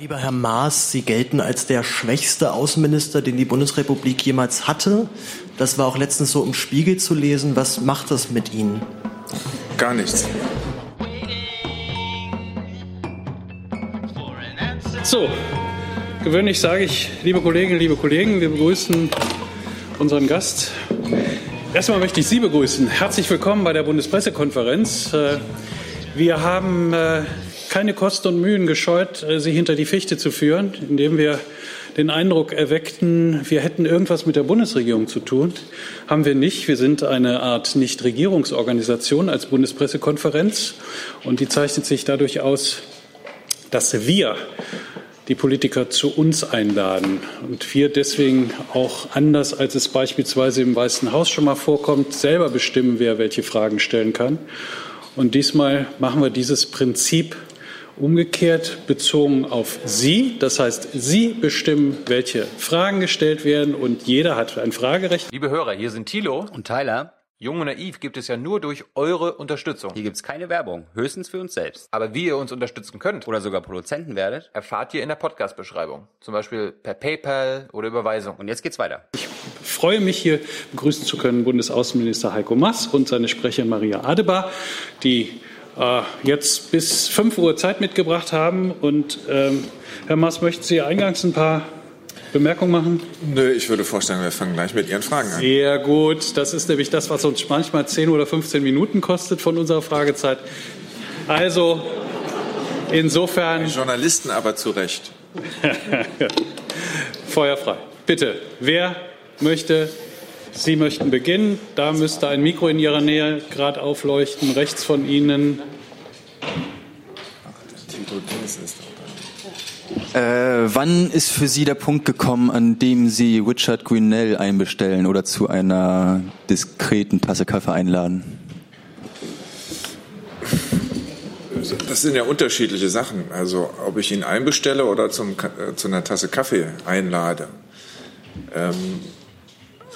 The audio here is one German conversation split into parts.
Lieber Herr Maas, Sie gelten als der schwächste Außenminister, den die Bundesrepublik jemals hatte. Das war auch letztens so im Spiegel zu lesen. Was macht das mit Ihnen? Gar nichts. So, gewöhnlich sage ich, liebe Kolleginnen, liebe Kollegen, wir begrüßen unseren Gast. Erstmal möchte ich Sie begrüßen. Herzlich willkommen bei der Bundespressekonferenz. Äh, wir haben äh, keine Kosten und Mühen gescheut, äh, Sie hinter die Fichte zu führen, indem wir den Eindruck erweckten, wir hätten irgendwas mit der Bundesregierung zu tun. Haben wir nicht. Wir sind eine Art Nichtregierungsorganisation als Bundespressekonferenz und die zeichnet sich dadurch aus, dass wir die Politiker zu uns einladen und wir deswegen auch anders, als es beispielsweise im Weißen Haus schon mal vorkommt, selber bestimmen, wer welche Fragen stellen kann. Und diesmal machen wir dieses Prinzip umgekehrt bezogen auf Sie. Das heißt, Sie bestimmen, welche Fragen gestellt werden und jeder hat ein Fragerecht. Liebe Hörer, hier sind Thilo und Tyler. Jung und Naiv gibt es ja nur durch eure Unterstützung. Hier gibt es keine Werbung, höchstens für uns selbst. Aber wie ihr uns unterstützen könnt oder sogar Produzenten werdet, erfahrt ihr in der Podcast-Beschreibung. Zum Beispiel per PayPal oder Überweisung. Und jetzt geht's weiter. Ich freue mich hier begrüßen zu können Bundesaußenminister Heiko Maas und seine Sprecherin Maria Adebar, die jetzt bis 5 Uhr Zeit mitgebracht haben. Und ähm, Herr Maas, möchten Sie eingangs ein paar Bemerkungen machen? Nö, ich würde vorstellen, wir fangen gleich mit Ihren Fragen an. Sehr gut. Das ist nämlich das, was uns manchmal 10 oder 15 Minuten kostet von unserer Fragezeit. Also, insofern. Die Journalisten aber zu Recht. Feuerfrei. Bitte, wer möchte Sie möchten beginnen. Da müsste ein Mikro in Ihrer Nähe gerade aufleuchten, rechts von Ihnen. Äh, wann ist für Sie der Punkt gekommen, an dem Sie Richard Grinnell einbestellen oder zu einer diskreten Tasse Kaffee einladen? Das sind ja unterschiedliche Sachen. Also ob ich ihn einbestelle oder zum, äh, zu einer Tasse Kaffee einlade. Ähm,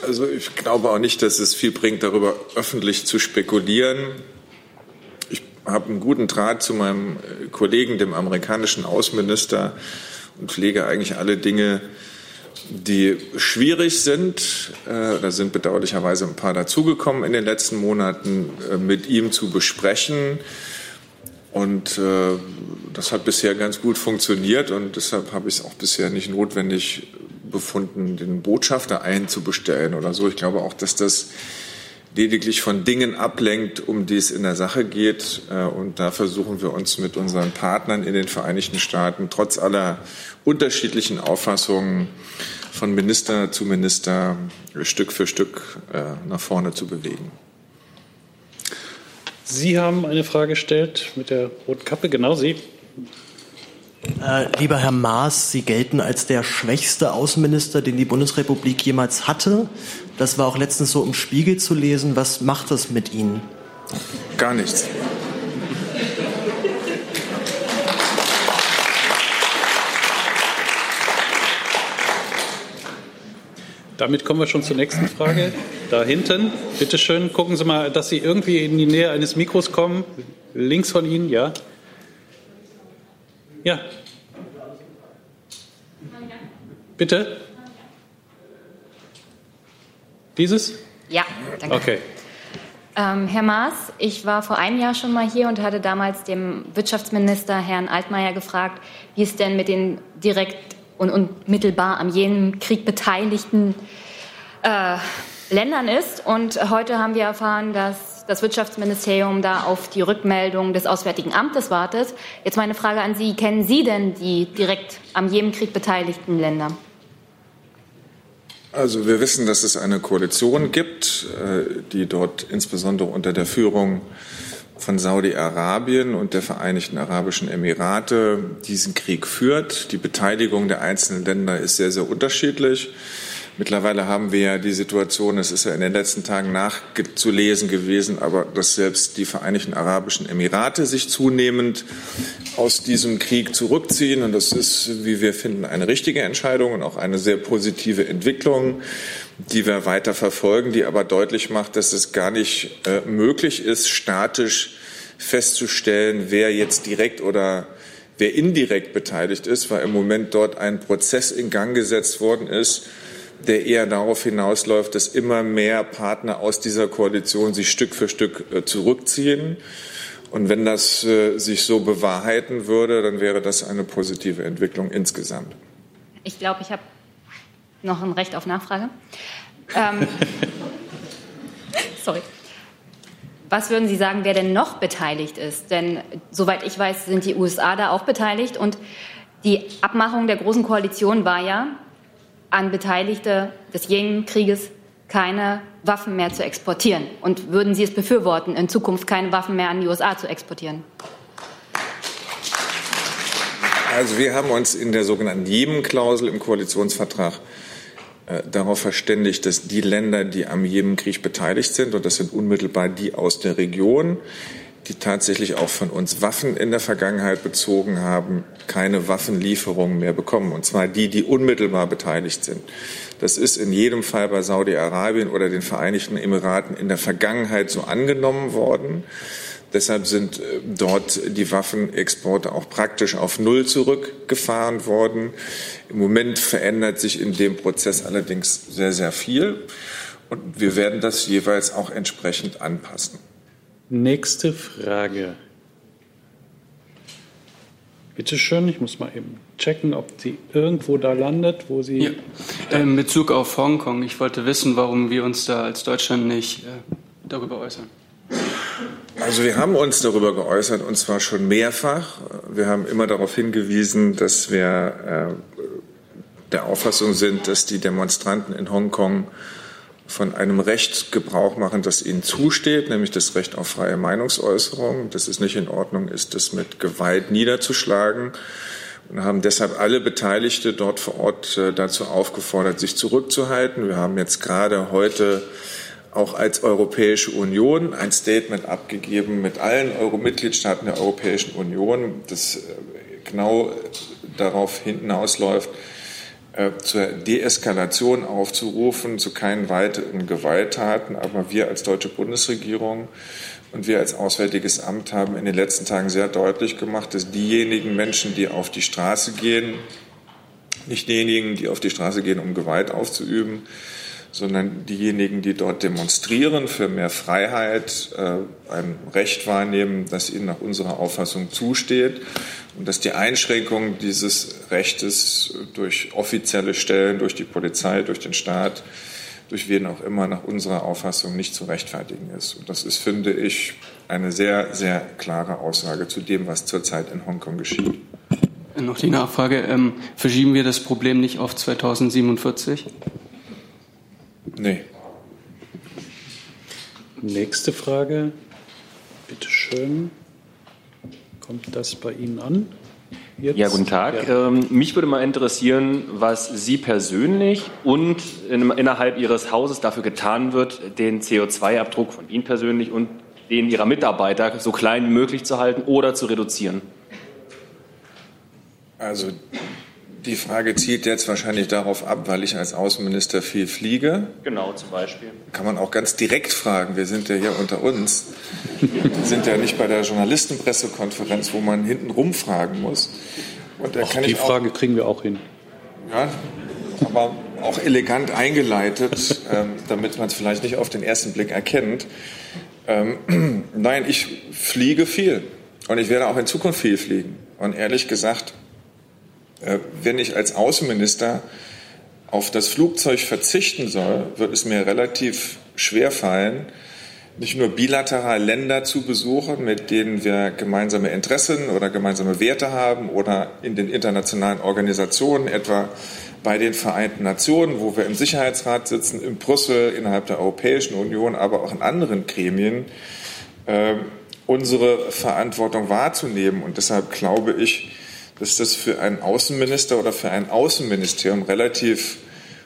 also ich glaube auch nicht, dass es viel bringt, darüber öffentlich zu spekulieren. Ich habe einen guten Draht zu meinem äh, Kollegen, dem amerikanischen Außenminister, und pflege eigentlich alle Dinge, die schwierig sind. Äh, da sind bedauerlicherweise ein paar dazugekommen in den letzten Monaten, äh, mit ihm zu besprechen. Und das hat bisher ganz gut funktioniert und deshalb habe ich es auch bisher nicht notwendig befunden, den Botschafter einzubestellen oder so. Ich glaube auch, dass das lediglich von Dingen ablenkt, um die es in der Sache geht. Äh, und da versuchen wir uns mit unseren Partnern in den Vereinigten Staaten trotz aller unterschiedlichen Auffassungen von Minister zu Minister Stück für Stück äh, nach vorne zu bewegen. Sie haben eine Frage gestellt mit der roten Kappe, genau Sie. Äh, lieber Herr Maas, Sie gelten als der schwächste Außenminister, den die Bundesrepublik jemals hatte. Das war auch letztens so im Spiegel zu lesen. Was macht das mit Ihnen? Gar nichts. Damit kommen wir schon zur nächsten Frage. Da hinten, bitte schön, gucken Sie mal, dass Sie irgendwie in die Nähe eines Mikros kommen. Links von Ihnen, ja. Ja. Bitte? Dieses? Ja, danke. Okay. Ähm, Herr Maas, ich war vor einem Jahr schon mal hier und hatte damals dem Wirtschaftsminister Herrn Altmaier gefragt, wie es denn mit den direkt und unmittelbar am jenen Krieg beteiligten äh, Ländern ist. Und heute haben wir erfahren, dass das Wirtschaftsministerium da auf die Rückmeldung des Auswärtigen Amtes wartet. Jetzt meine Frage an Sie. Kennen Sie denn die direkt am Jemenkrieg beteiligten Länder? Also wir wissen, dass es eine Koalition gibt, äh, die dort insbesondere unter der Führung von Saudi-Arabien und der Vereinigten Arabischen Emirate diesen Krieg führt. Die Beteiligung der einzelnen Länder ist sehr, sehr unterschiedlich. Mittlerweile haben wir ja die Situation, es ist ja in den letzten Tagen nachzulesen gewesen, aber dass selbst die Vereinigten Arabischen Emirate sich zunehmend aus diesem Krieg zurückziehen. Und das ist, wie wir finden, eine richtige Entscheidung und auch eine sehr positive Entwicklung, die wir weiter verfolgen, die aber deutlich macht, dass es gar nicht äh, möglich ist, statisch festzustellen, wer jetzt direkt oder wer indirekt beteiligt ist, weil im Moment dort ein Prozess in Gang gesetzt worden ist, der eher darauf hinausläuft, dass immer mehr Partner aus dieser Koalition sich Stück für Stück äh, zurückziehen. Und wenn das äh, sich so bewahrheiten würde, dann wäre das eine positive Entwicklung insgesamt. Ich glaube, ich habe noch ein Recht auf Nachfrage. Ähm, sorry. Was würden Sie sagen, wer denn noch beteiligt ist? Denn soweit ich weiß, sind die USA da auch beteiligt. Und die Abmachung der Großen Koalition war ja, an Beteiligte des Jemen-Krieges keine Waffen mehr zu exportieren. Und würden Sie es befürworten, in Zukunft keine Waffen mehr an die USA zu exportieren? Also wir haben uns in der sogenannten Jemen-Klausel im Koalitionsvertrag äh, darauf verständigt, dass die Länder, die am Jemenkrieg beteiligt sind, und das sind unmittelbar die aus der Region, die tatsächlich auch von uns Waffen in der Vergangenheit bezogen haben, keine Waffenlieferungen mehr bekommen. Und zwar die, die unmittelbar beteiligt sind. Das ist in jedem Fall bei Saudi-Arabien oder den Vereinigten Emiraten in der Vergangenheit so angenommen worden. Deshalb sind äh, dort die Waffenexporte auch praktisch auf Null zurückgefahren worden. Im Moment verändert sich in dem Prozess allerdings sehr, sehr viel. Und wir werden das jeweils auch entsprechend anpassen. Nächste Frage. Bitte schön, ich muss mal eben checken, ob sie irgendwo da landet, wo sie. Ja. In Bezug auf Hongkong, ich wollte wissen, warum wir uns da als Deutschland nicht äh, darüber äußern. Also wir haben uns darüber geäußert und zwar schon mehrfach. Wir haben immer darauf hingewiesen, dass wir äh, der Auffassung sind, dass die Demonstranten in Hongkong von einem Recht Gebrauch machen, das ihnen zusteht, nämlich das Recht auf freie Meinungsäußerung, dass es nicht in Ordnung ist, das mit Gewalt niederzuschlagen und haben deshalb alle Beteiligte dort vor Ort äh, dazu aufgefordert, sich zurückzuhalten. Wir haben jetzt gerade heute auch als Europäische Union ein Statement abgegeben mit allen Euro-Mitgliedstaaten der Europäischen Union, das äh, genau darauf hinausläuft, zur Deeskalation aufzurufen, zu keinen weiteren Gewalttaten. Aber wir als deutsche Bundesregierung und wir als Auswärtiges Amt haben in den letzten Tagen sehr deutlich gemacht, dass diejenigen Menschen, die auf die Straße gehen, nicht diejenigen, die auf die Straße gehen, um Gewalt auszuüben, sondern diejenigen, die dort demonstrieren für mehr Freiheit, äh, ein Recht wahrnehmen, das ihnen nach unserer Auffassung zusteht und dass die Einschränkung dieses Rechtes durch offizielle Stellen, durch die Polizei, durch den Staat, durch wen auch immer nach unserer Auffassung nicht zu rechtfertigen ist. Und das ist, finde ich, eine sehr, sehr klare Aussage zu dem, was zurzeit in Hongkong geschieht. Noch die Nachfrage, ähm, verschieben wir das Problem nicht auf 2047? Nee. Nächste Frage. Bitte schön. Kommt das bei Ihnen an? Jetzt? Ja, guten Tag. Ja. Ähm, mich würde mal interessieren, was Sie persönlich und in, innerhalb Ihres Hauses dafür getan wird, den CO2-Abdruck von Ihnen persönlich und den Ihrer Mitarbeiter so klein wie möglich zu halten oder zu reduzieren. Also die Frage zielt jetzt wahrscheinlich darauf ab, weil ich als Außenminister viel fliege. Genau, zum Beispiel. Kann man auch ganz direkt fragen. Wir sind ja hier unter uns. Wir sind ja nicht bei der Journalistenpressekonferenz, wo man hinten rumfragen muss. Und Ach, die Frage auch, kriegen wir auch hin. Ja, aber auch elegant eingeleitet, ähm, damit man es vielleicht nicht auf den ersten Blick erkennt. Ähm, nein, ich fliege viel. Und ich werde auch in Zukunft viel fliegen. Und ehrlich gesagt, wenn ich als Außenminister auf das Flugzeug verzichten soll, wird es mir relativ schwer fallen, nicht nur bilateral Länder zu besuchen, mit denen wir gemeinsame Interessen oder gemeinsame Werte haben oder in den internationalen Organisationen, etwa bei den Vereinten Nationen, wo wir im Sicherheitsrat sitzen, in Brüssel, innerhalb der Europäischen Union, aber auch in anderen Gremien, äh, unsere Verantwortung wahrzunehmen. Und deshalb glaube ich, dass das für einen Außenminister oder für ein Außenministerium relativ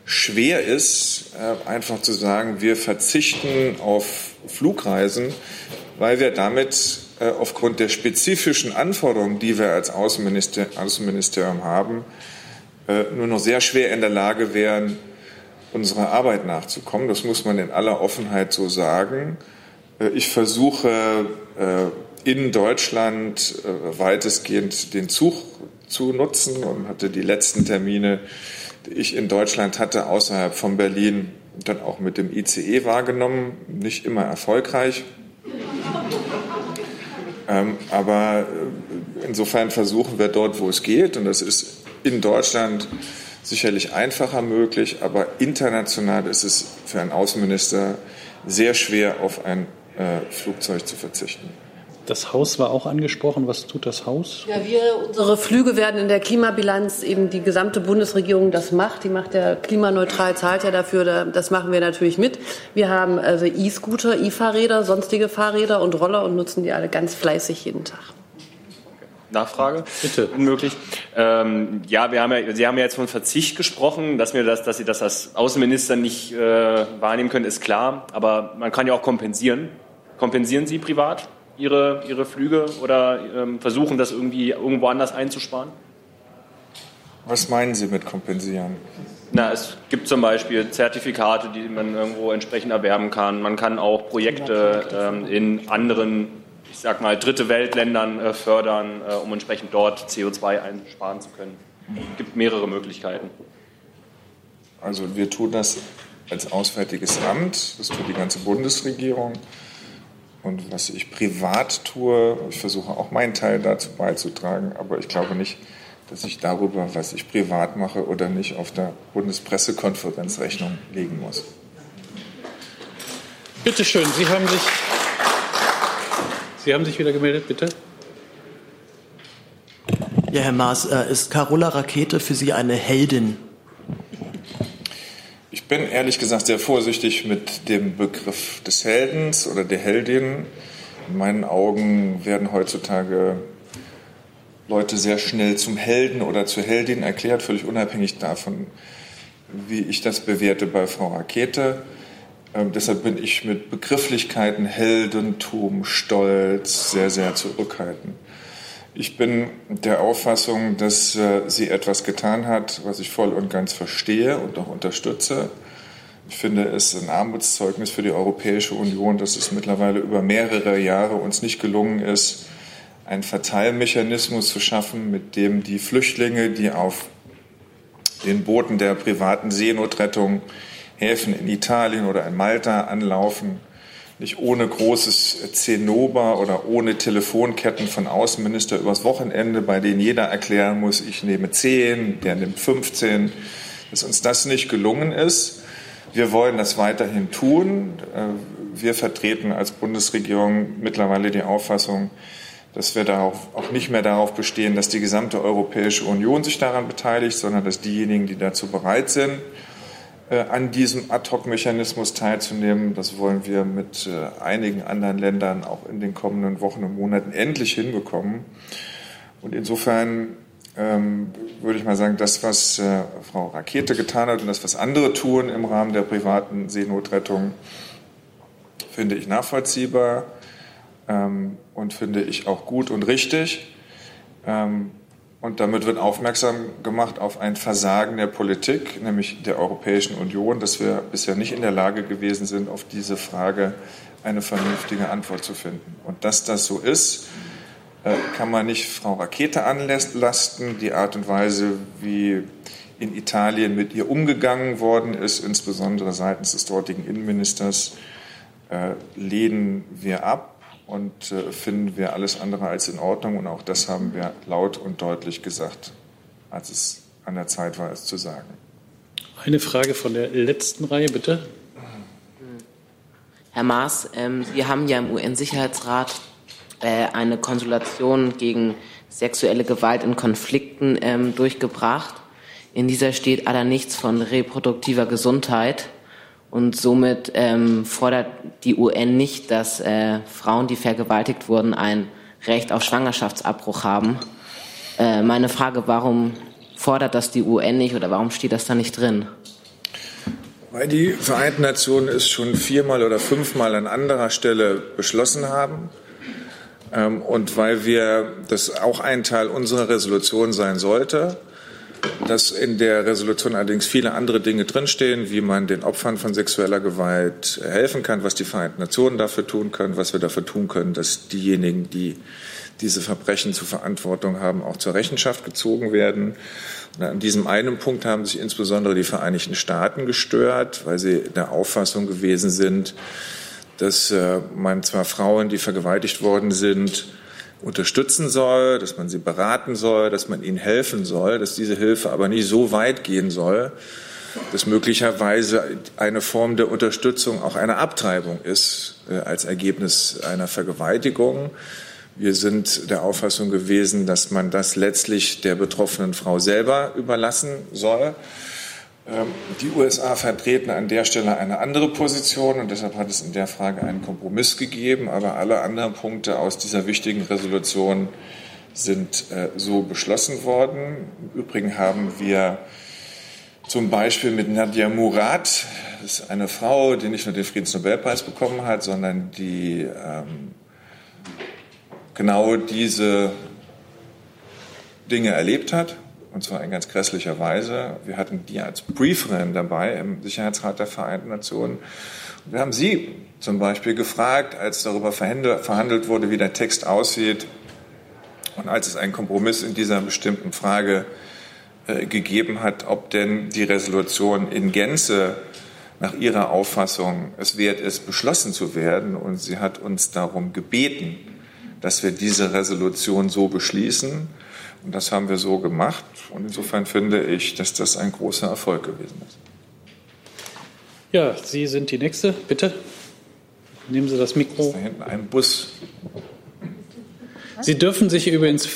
schwer ist, äh, einfach zu sagen, wir verzichten auf Flugreisen, weil wir damit äh, aufgrund der spezifischen Anforderungen, die wir als Außenministerium haben, äh, nur noch sehr schwer in der Lage wären, unserer Arbeit nachzukommen. Das muss man in aller Offenheit so sagen. Ich versuche in Deutschland äh, weitestgehend den Zug zu nutzen und hatte die letzten Termine, die ich in Deutschland hatte, außerhalb von Berlin, dann auch mit dem ICE wahrgenommen. Nicht immer erfolgreich. Ähm, aber äh, insofern versuchen wir dort, wo es geht, und das ist in Deutschland sicherlich einfacher möglich, aber international ist es für einen Außenminister sehr schwer, auf ein äh, Flugzeug zu verzichten. Das Haus war auch angesprochen. Was tut das Haus? Ja, wir, unsere Flüge werden in der Klimabilanz eben die gesamte Bundesregierung das macht. Die macht ja klimaneutral, zahlt ja dafür. Das machen wir natürlich mit. Wir haben also E-Scooter, E-Fahrräder, sonstige Fahrräder und Roller und nutzen die alle ganz fleißig jeden Tag. Nachfrage? Bitte. Unmöglich. Ähm, ja, wir haben ja, Sie haben ja jetzt von Verzicht gesprochen, dass, wir das, dass Sie das als Außenminister nicht äh, wahrnehmen können, ist klar. Aber man kann ja auch kompensieren. Kompensieren Sie privat Ihre, Ihre Flüge oder ähm, versuchen, das irgendwie irgendwo anders einzusparen? Was meinen Sie mit kompensieren? Na, es gibt zum Beispiel Zertifikate, die man irgendwo entsprechend erwerben kann. Man kann auch Projekte ähm, in anderen ich sag mal, dritte Weltländern äh, fördern, äh, um entsprechend dort CO2 einsparen zu können. Es gibt mehrere Möglichkeiten. Also wir tun das als Auswärtiges Amt, das tut die ganze Bundesregierung. Und was ich privat tue, ich versuche auch meinen Teil dazu beizutragen, aber ich glaube nicht, dass ich darüber, was ich privat mache oder nicht, auf der Bundespressekonferenz Rechnung legen muss. Bitte schön, Sie haben sich Sie haben sich wieder gemeldet, bitte. Ja, Herr Maas, äh, ist Carola Rakete für Sie eine Heldin? Ich bin ehrlich gesagt sehr vorsichtig mit dem Begriff des Heldens oder der Heldin. In meinen Augen werden heutzutage Leute sehr schnell zum Helden oder zur Heldin erklärt, völlig unabhängig davon, wie ich das bewerte bei Frau Rakete. Ähm, deshalb bin ich mit Begrifflichkeiten Heldentum, Stolz sehr, sehr zurückhaltend. Ich bin der Auffassung, dass äh, sie etwas getan hat, was ich voll und ganz verstehe und auch unterstütze. Ich finde es ein Armutszeugnis für die Europäische Union, dass es mittlerweile über mehrere Jahre uns nicht gelungen ist, einen Verteilmechanismus zu schaffen, mit dem die Flüchtlinge, die auf den Booten der privaten Seenotrettung Häfen in Italien oder in Malta anlaufen, nicht ohne großes Zinnober oder ohne Telefonketten von Außenminister übers Wochenende, bei denen jeder erklären muss, ich nehme 10, der nimmt 15, dass uns das nicht gelungen ist. Wir wollen das weiterhin tun. Äh, wir vertreten als Bundesregierung mittlerweile die Auffassung, dass wir darauf, auch nicht mehr darauf bestehen, dass die gesamte Europäische Union sich daran beteiligt, sondern dass diejenigen, die dazu bereit sind, an diesem Ad-Hoc-Mechanismus teilzunehmen. Das wollen wir mit äh, einigen anderen Ländern auch in den kommenden Wochen und Monaten endlich hinbekommen. Und insofern ähm, würde ich mal sagen, das, was äh, Frau Rakete getan hat und das, was andere tun im Rahmen der privaten Seenotrettung, finde ich nachvollziehbar ähm, und finde ich auch gut und richtig. Ähm, und damit wird aufmerksam gemacht auf ein Versagen der Politik, nämlich der Europäischen Union, dass wir bisher nicht in der Lage gewesen sind, auf diese Frage eine vernünftige Antwort zu finden. Und dass das so ist, äh, kann man nicht Frau Rakete anlasten. Die Art und Weise, wie in Italien mit ihr umgegangen worden ist, insbesondere seitens des dortigen Innenministers, äh, lehnen wir ab und äh, finden wir alles andere als in Ordnung. Und auch das haben wir laut und deutlich gesagt, als es an der Zeit war, es zu sagen. Eine Frage von der letzten Reihe, bitte. Herr Maas, ähm, Sie haben ja im UN-Sicherheitsrat äh, eine Konsultation gegen sexuelle Gewalt in Konflikten ähm, durchgebracht. In dieser steht aber nichts von reproduktiver Gesundheit. Und somit ähm, fordert die UN nicht, dass äh, Frauen, die vergewaltigt wurden, ein Recht auf Schwangerschaftsabbruch haben. Äh, meine Frage, warum fordert das die UN nicht oder warum steht das da nicht drin? Weil die Vereinten Nationen es schon viermal oder fünfmal an anderer Stelle beschlossen haben ähm, und weil wir das auch ein Teil unserer Resolution sein sollte dass in der Resolution allerdings viele andere Dinge drinstehen, wie man den Opfern von sexueller Gewalt helfen kann, was die Vereinten Nationen dafür tun können, was wir dafür tun können, dass diejenigen, die diese Verbrechen zu Verantwortung haben, auch zur Rechenschaft gezogen werden. Und an diesem einen Punkt haben sich insbesondere die Vereinigten Staaten gestört, weil sie der Auffassung gewesen sind, dass äh, man zwar Frauen, die vergewaltigt worden sind, unterstützen soll, dass man sie beraten soll, dass man ihnen helfen soll, dass diese Hilfe aber nicht so weit gehen soll, dass möglicherweise eine Form der Unterstützung auch eine Abtreibung ist äh, als Ergebnis einer Vergewaltigung. Wir sind der Auffassung gewesen, dass man das letztlich der betroffenen Frau selber überlassen soll. Ähm, die USA vertreten an der Stelle eine andere Position und deshalb hat es in der Frage einen Kompromiss gegeben. Aber alle anderen Punkte aus dieser wichtigen Resolution sind äh, so beschlossen worden. Im Übrigen haben wir zum Beispiel mit Nadia Murad, das ist eine Frau, die nicht nur den Friedensnobelpreis bekommen hat, sondern die ähm, genau diese Dinge erlebt hat und zwar in ganz grässlicher Weise. Wir hatten die als Brieferin dabei im Sicherheitsrat der Vereinten Nationen. Und wir haben sie zum Beispiel gefragt, als darüber verhandelt wurde, wie der Text aussieht und als es einen Kompromiss in dieser bestimmten Frage äh, gegeben hat, ob denn die Resolution in Gänze nach ihrer Auffassung es wert ist, beschlossen zu werden. Und sie hat uns darum gebeten, dass wir diese Resolution so beschließen. Und das haben wir so gemacht. Und insofern finde ich, dass das ein großer Erfolg gewesen ist. Ja, Sie sind die Nächste. Bitte nehmen Sie das Mikro. Da hinten ein Bus. Sie dürfen sich übrigens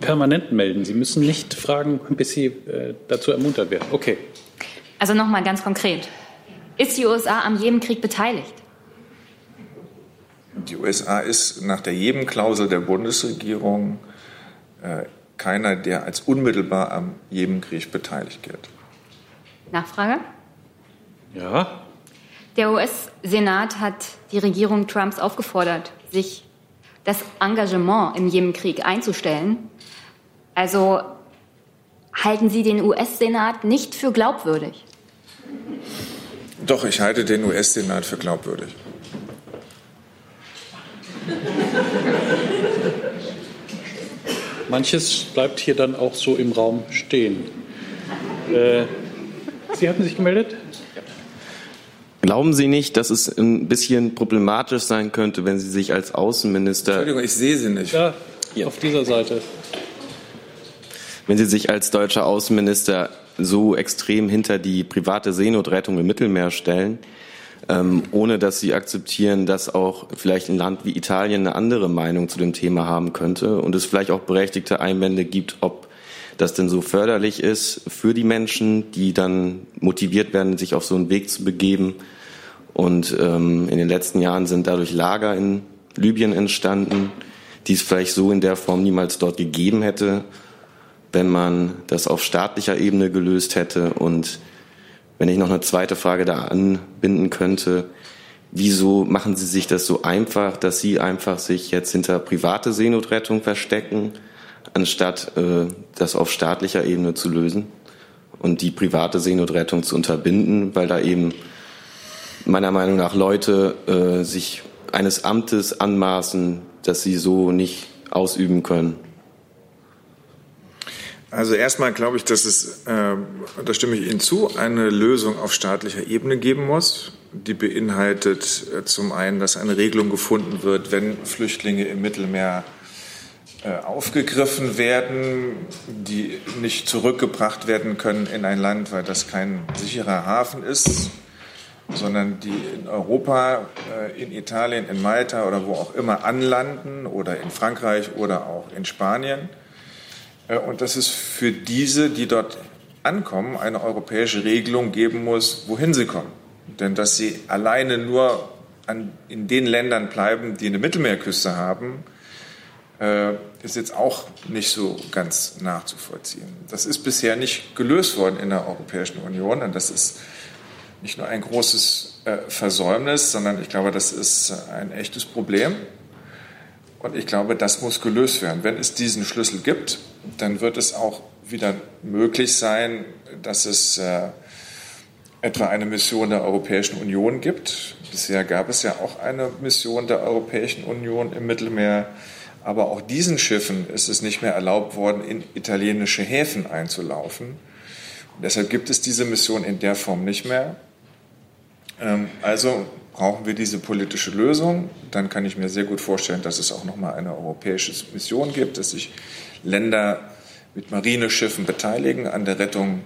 permanent melden. Sie müssen nicht fragen, bis Sie äh, dazu ermuntert werden. Okay. Also nochmal ganz konkret. Ist die USA am Jemenkrieg beteiligt? Die USA ist nach der Jemen-Klausel der Bundesregierung äh, keiner, der als unmittelbar am Jemenkrieg beteiligt gilt. Nachfrage? Ja. Der US-Senat hat die Regierung Trumps aufgefordert, sich das Engagement im Jemenkrieg einzustellen. Also halten Sie den US-Senat nicht für glaubwürdig? Doch, ich halte den US-Senat für glaubwürdig. Manches bleibt hier dann auch so im Raum stehen. Äh, Sie hatten sich gemeldet? Glauben Sie nicht, dass es ein bisschen problematisch sein könnte, wenn Sie sich als Außenminister. Entschuldigung, ich sehe Sie nicht. Ja, auf dieser Seite. Wenn Sie sich als deutscher Außenminister so extrem hinter die private Seenotrettung im Mittelmeer stellen, ähm, ohne dass sie akzeptieren, dass auch vielleicht ein Land wie Italien eine andere Meinung zu dem Thema haben könnte und es vielleicht auch berechtigte Einwände gibt, ob das denn so förderlich ist für die Menschen, die dann motiviert werden, sich auf so einen Weg zu begeben. Und ähm, in den letzten Jahren sind dadurch Lager in Libyen entstanden, die es vielleicht so in der Form niemals dort gegeben hätte, wenn man das auf staatlicher Ebene gelöst hätte und wenn ich noch eine zweite Frage da anbinden könnte, wieso machen Sie sich das so einfach, dass Sie einfach sich jetzt hinter private Seenotrettung verstecken, anstatt äh, das auf staatlicher Ebene zu lösen und die private Seenotrettung zu unterbinden, weil da eben meiner Meinung nach Leute äh, sich eines Amtes anmaßen, das sie so nicht ausüben können. Also erstmal glaube ich, dass es, äh, da stimme ich Ihnen zu, eine Lösung auf staatlicher Ebene geben muss. Die beinhaltet äh, zum einen, dass eine Regelung gefunden wird, wenn Flüchtlinge im Mittelmeer äh, aufgegriffen werden, die nicht zurückgebracht werden können in ein Land, weil das kein sicherer Hafen ist, sondern die in Europa, äh, in Italien, in Malta oder wo auch immer anlanden oder in Frankreich oder auch in Spanien und dass es für diese, die dort ankommen, eine europäische Regelung geben muss, wohin sie kommen. Denn dass sie alleine nur an, in den Ländern bleiben, die eine Mittelmeerküste haben, äh, ist jetzt auch nicht so ganz nachzuvollziehen. Das ist bisher nicht gelöst worden in der Europäischen Union und das ist nicht nur ein großes äh, Versäumnis, sondern ich glaube, das ist ein echtes Problem. Und ich glaube, das muss gelöst werden. Wenn es diesen Schlüssel gibt, dann wird es auch wieder möglich sein, dass es äh, etwa eine Mission der Europäischen Union gibt. Bisher gab es ja auch eine Mission der Europäischen Union im Mittelmeer. Aber auch diesen Schiffen ist es nicht mehr erlaubt worden, in italienische Häfen einzulaufen. Und deshalb gibt es diese Mission in der Form nicht mehr. Ähm, also brauchen wir diese politische Lösung. Dann kann ich mir sehr gut vorstellen, dass es auch noch mal eine europäische Mission gibt, dass sich Länder mit Marineschiffen beteiligen an der Rettung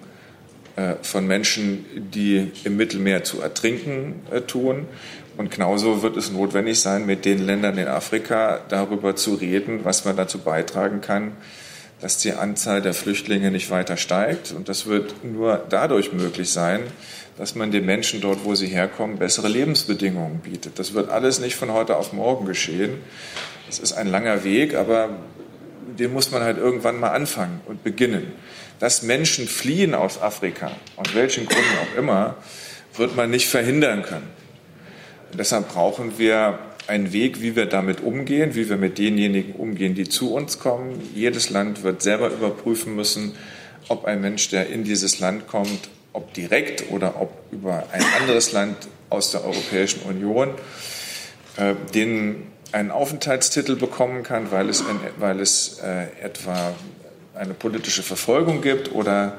äh, von Menschen, die im Mittelmeer zu ertrinken äh, tun. Und genauso wird es notwendig sein, mit den Ländern in Afrika darüber zu reden, was man dazu beitragen kann, dass die Anzahl der Flüchtlinge nicht weiter steigt. Und das wird nur dadurch möglich sein, dass man den Menschen dort, wo sie herkommen, bessere Lebensbedingungen bietet. Das wird alles nicht von heute auf morgen geschehen. Es ist ein langer Weg, aber den muss man halt irgendwann mal anfangen und beginnen dass Menschen fliehen aus Afrika, aus welchen Gründen auch immer, wird man nicht verhindern können. Und deshalb brauchen wir einen Weg, wie wir damit umgehen, wie wir mit denjenigen umgehen, die zu uns kommen. Jedes Land wird selber überprüfen müssen, ob ein Mensch, der in dieses Land kommt, ob direkt oder ob über ein anderes Land aus der Europäischen Union, äh, den einen Aufenthaltstitel bekommen kann, weil es, weil es äh, etwa eine politische Verfolgung gibt oder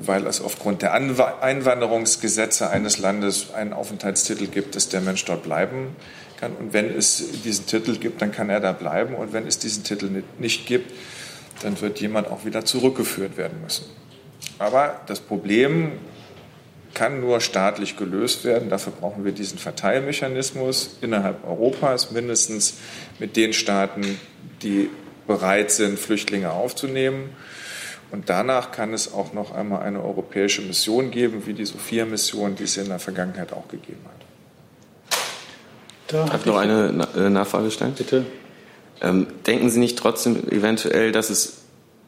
weil es aufgrund der Einwanderungsgesetze eines Landes einen Aufenthaltstitel gibt, dass der Mensch dort bleiben kann. Und wenn es diesen Titel gibt, dann kann er da bleiben. Und wenn es diesen Titel nicht gibt, dann wird jemand auch wieder zurückgeführt werden müssen. Aber das Problem kann nur staatlich gelöst werden. Dafür brauchen wir diesen Verteilmechanismus innerhalb Europas, mindestens mit den Staaten, die bereit sind, Flüchtlinge aufzunehmen. Und danach kann es auch noch einmal eine europäische Mission geben, wie die Sophia-Mission, die es in der Vergangenheit auch gegeben hat. Da Darf ich noch eine äh, Nachfrage stellen? Bitte. Ähm, denken Sie nicht trotzdem eventuell, dass es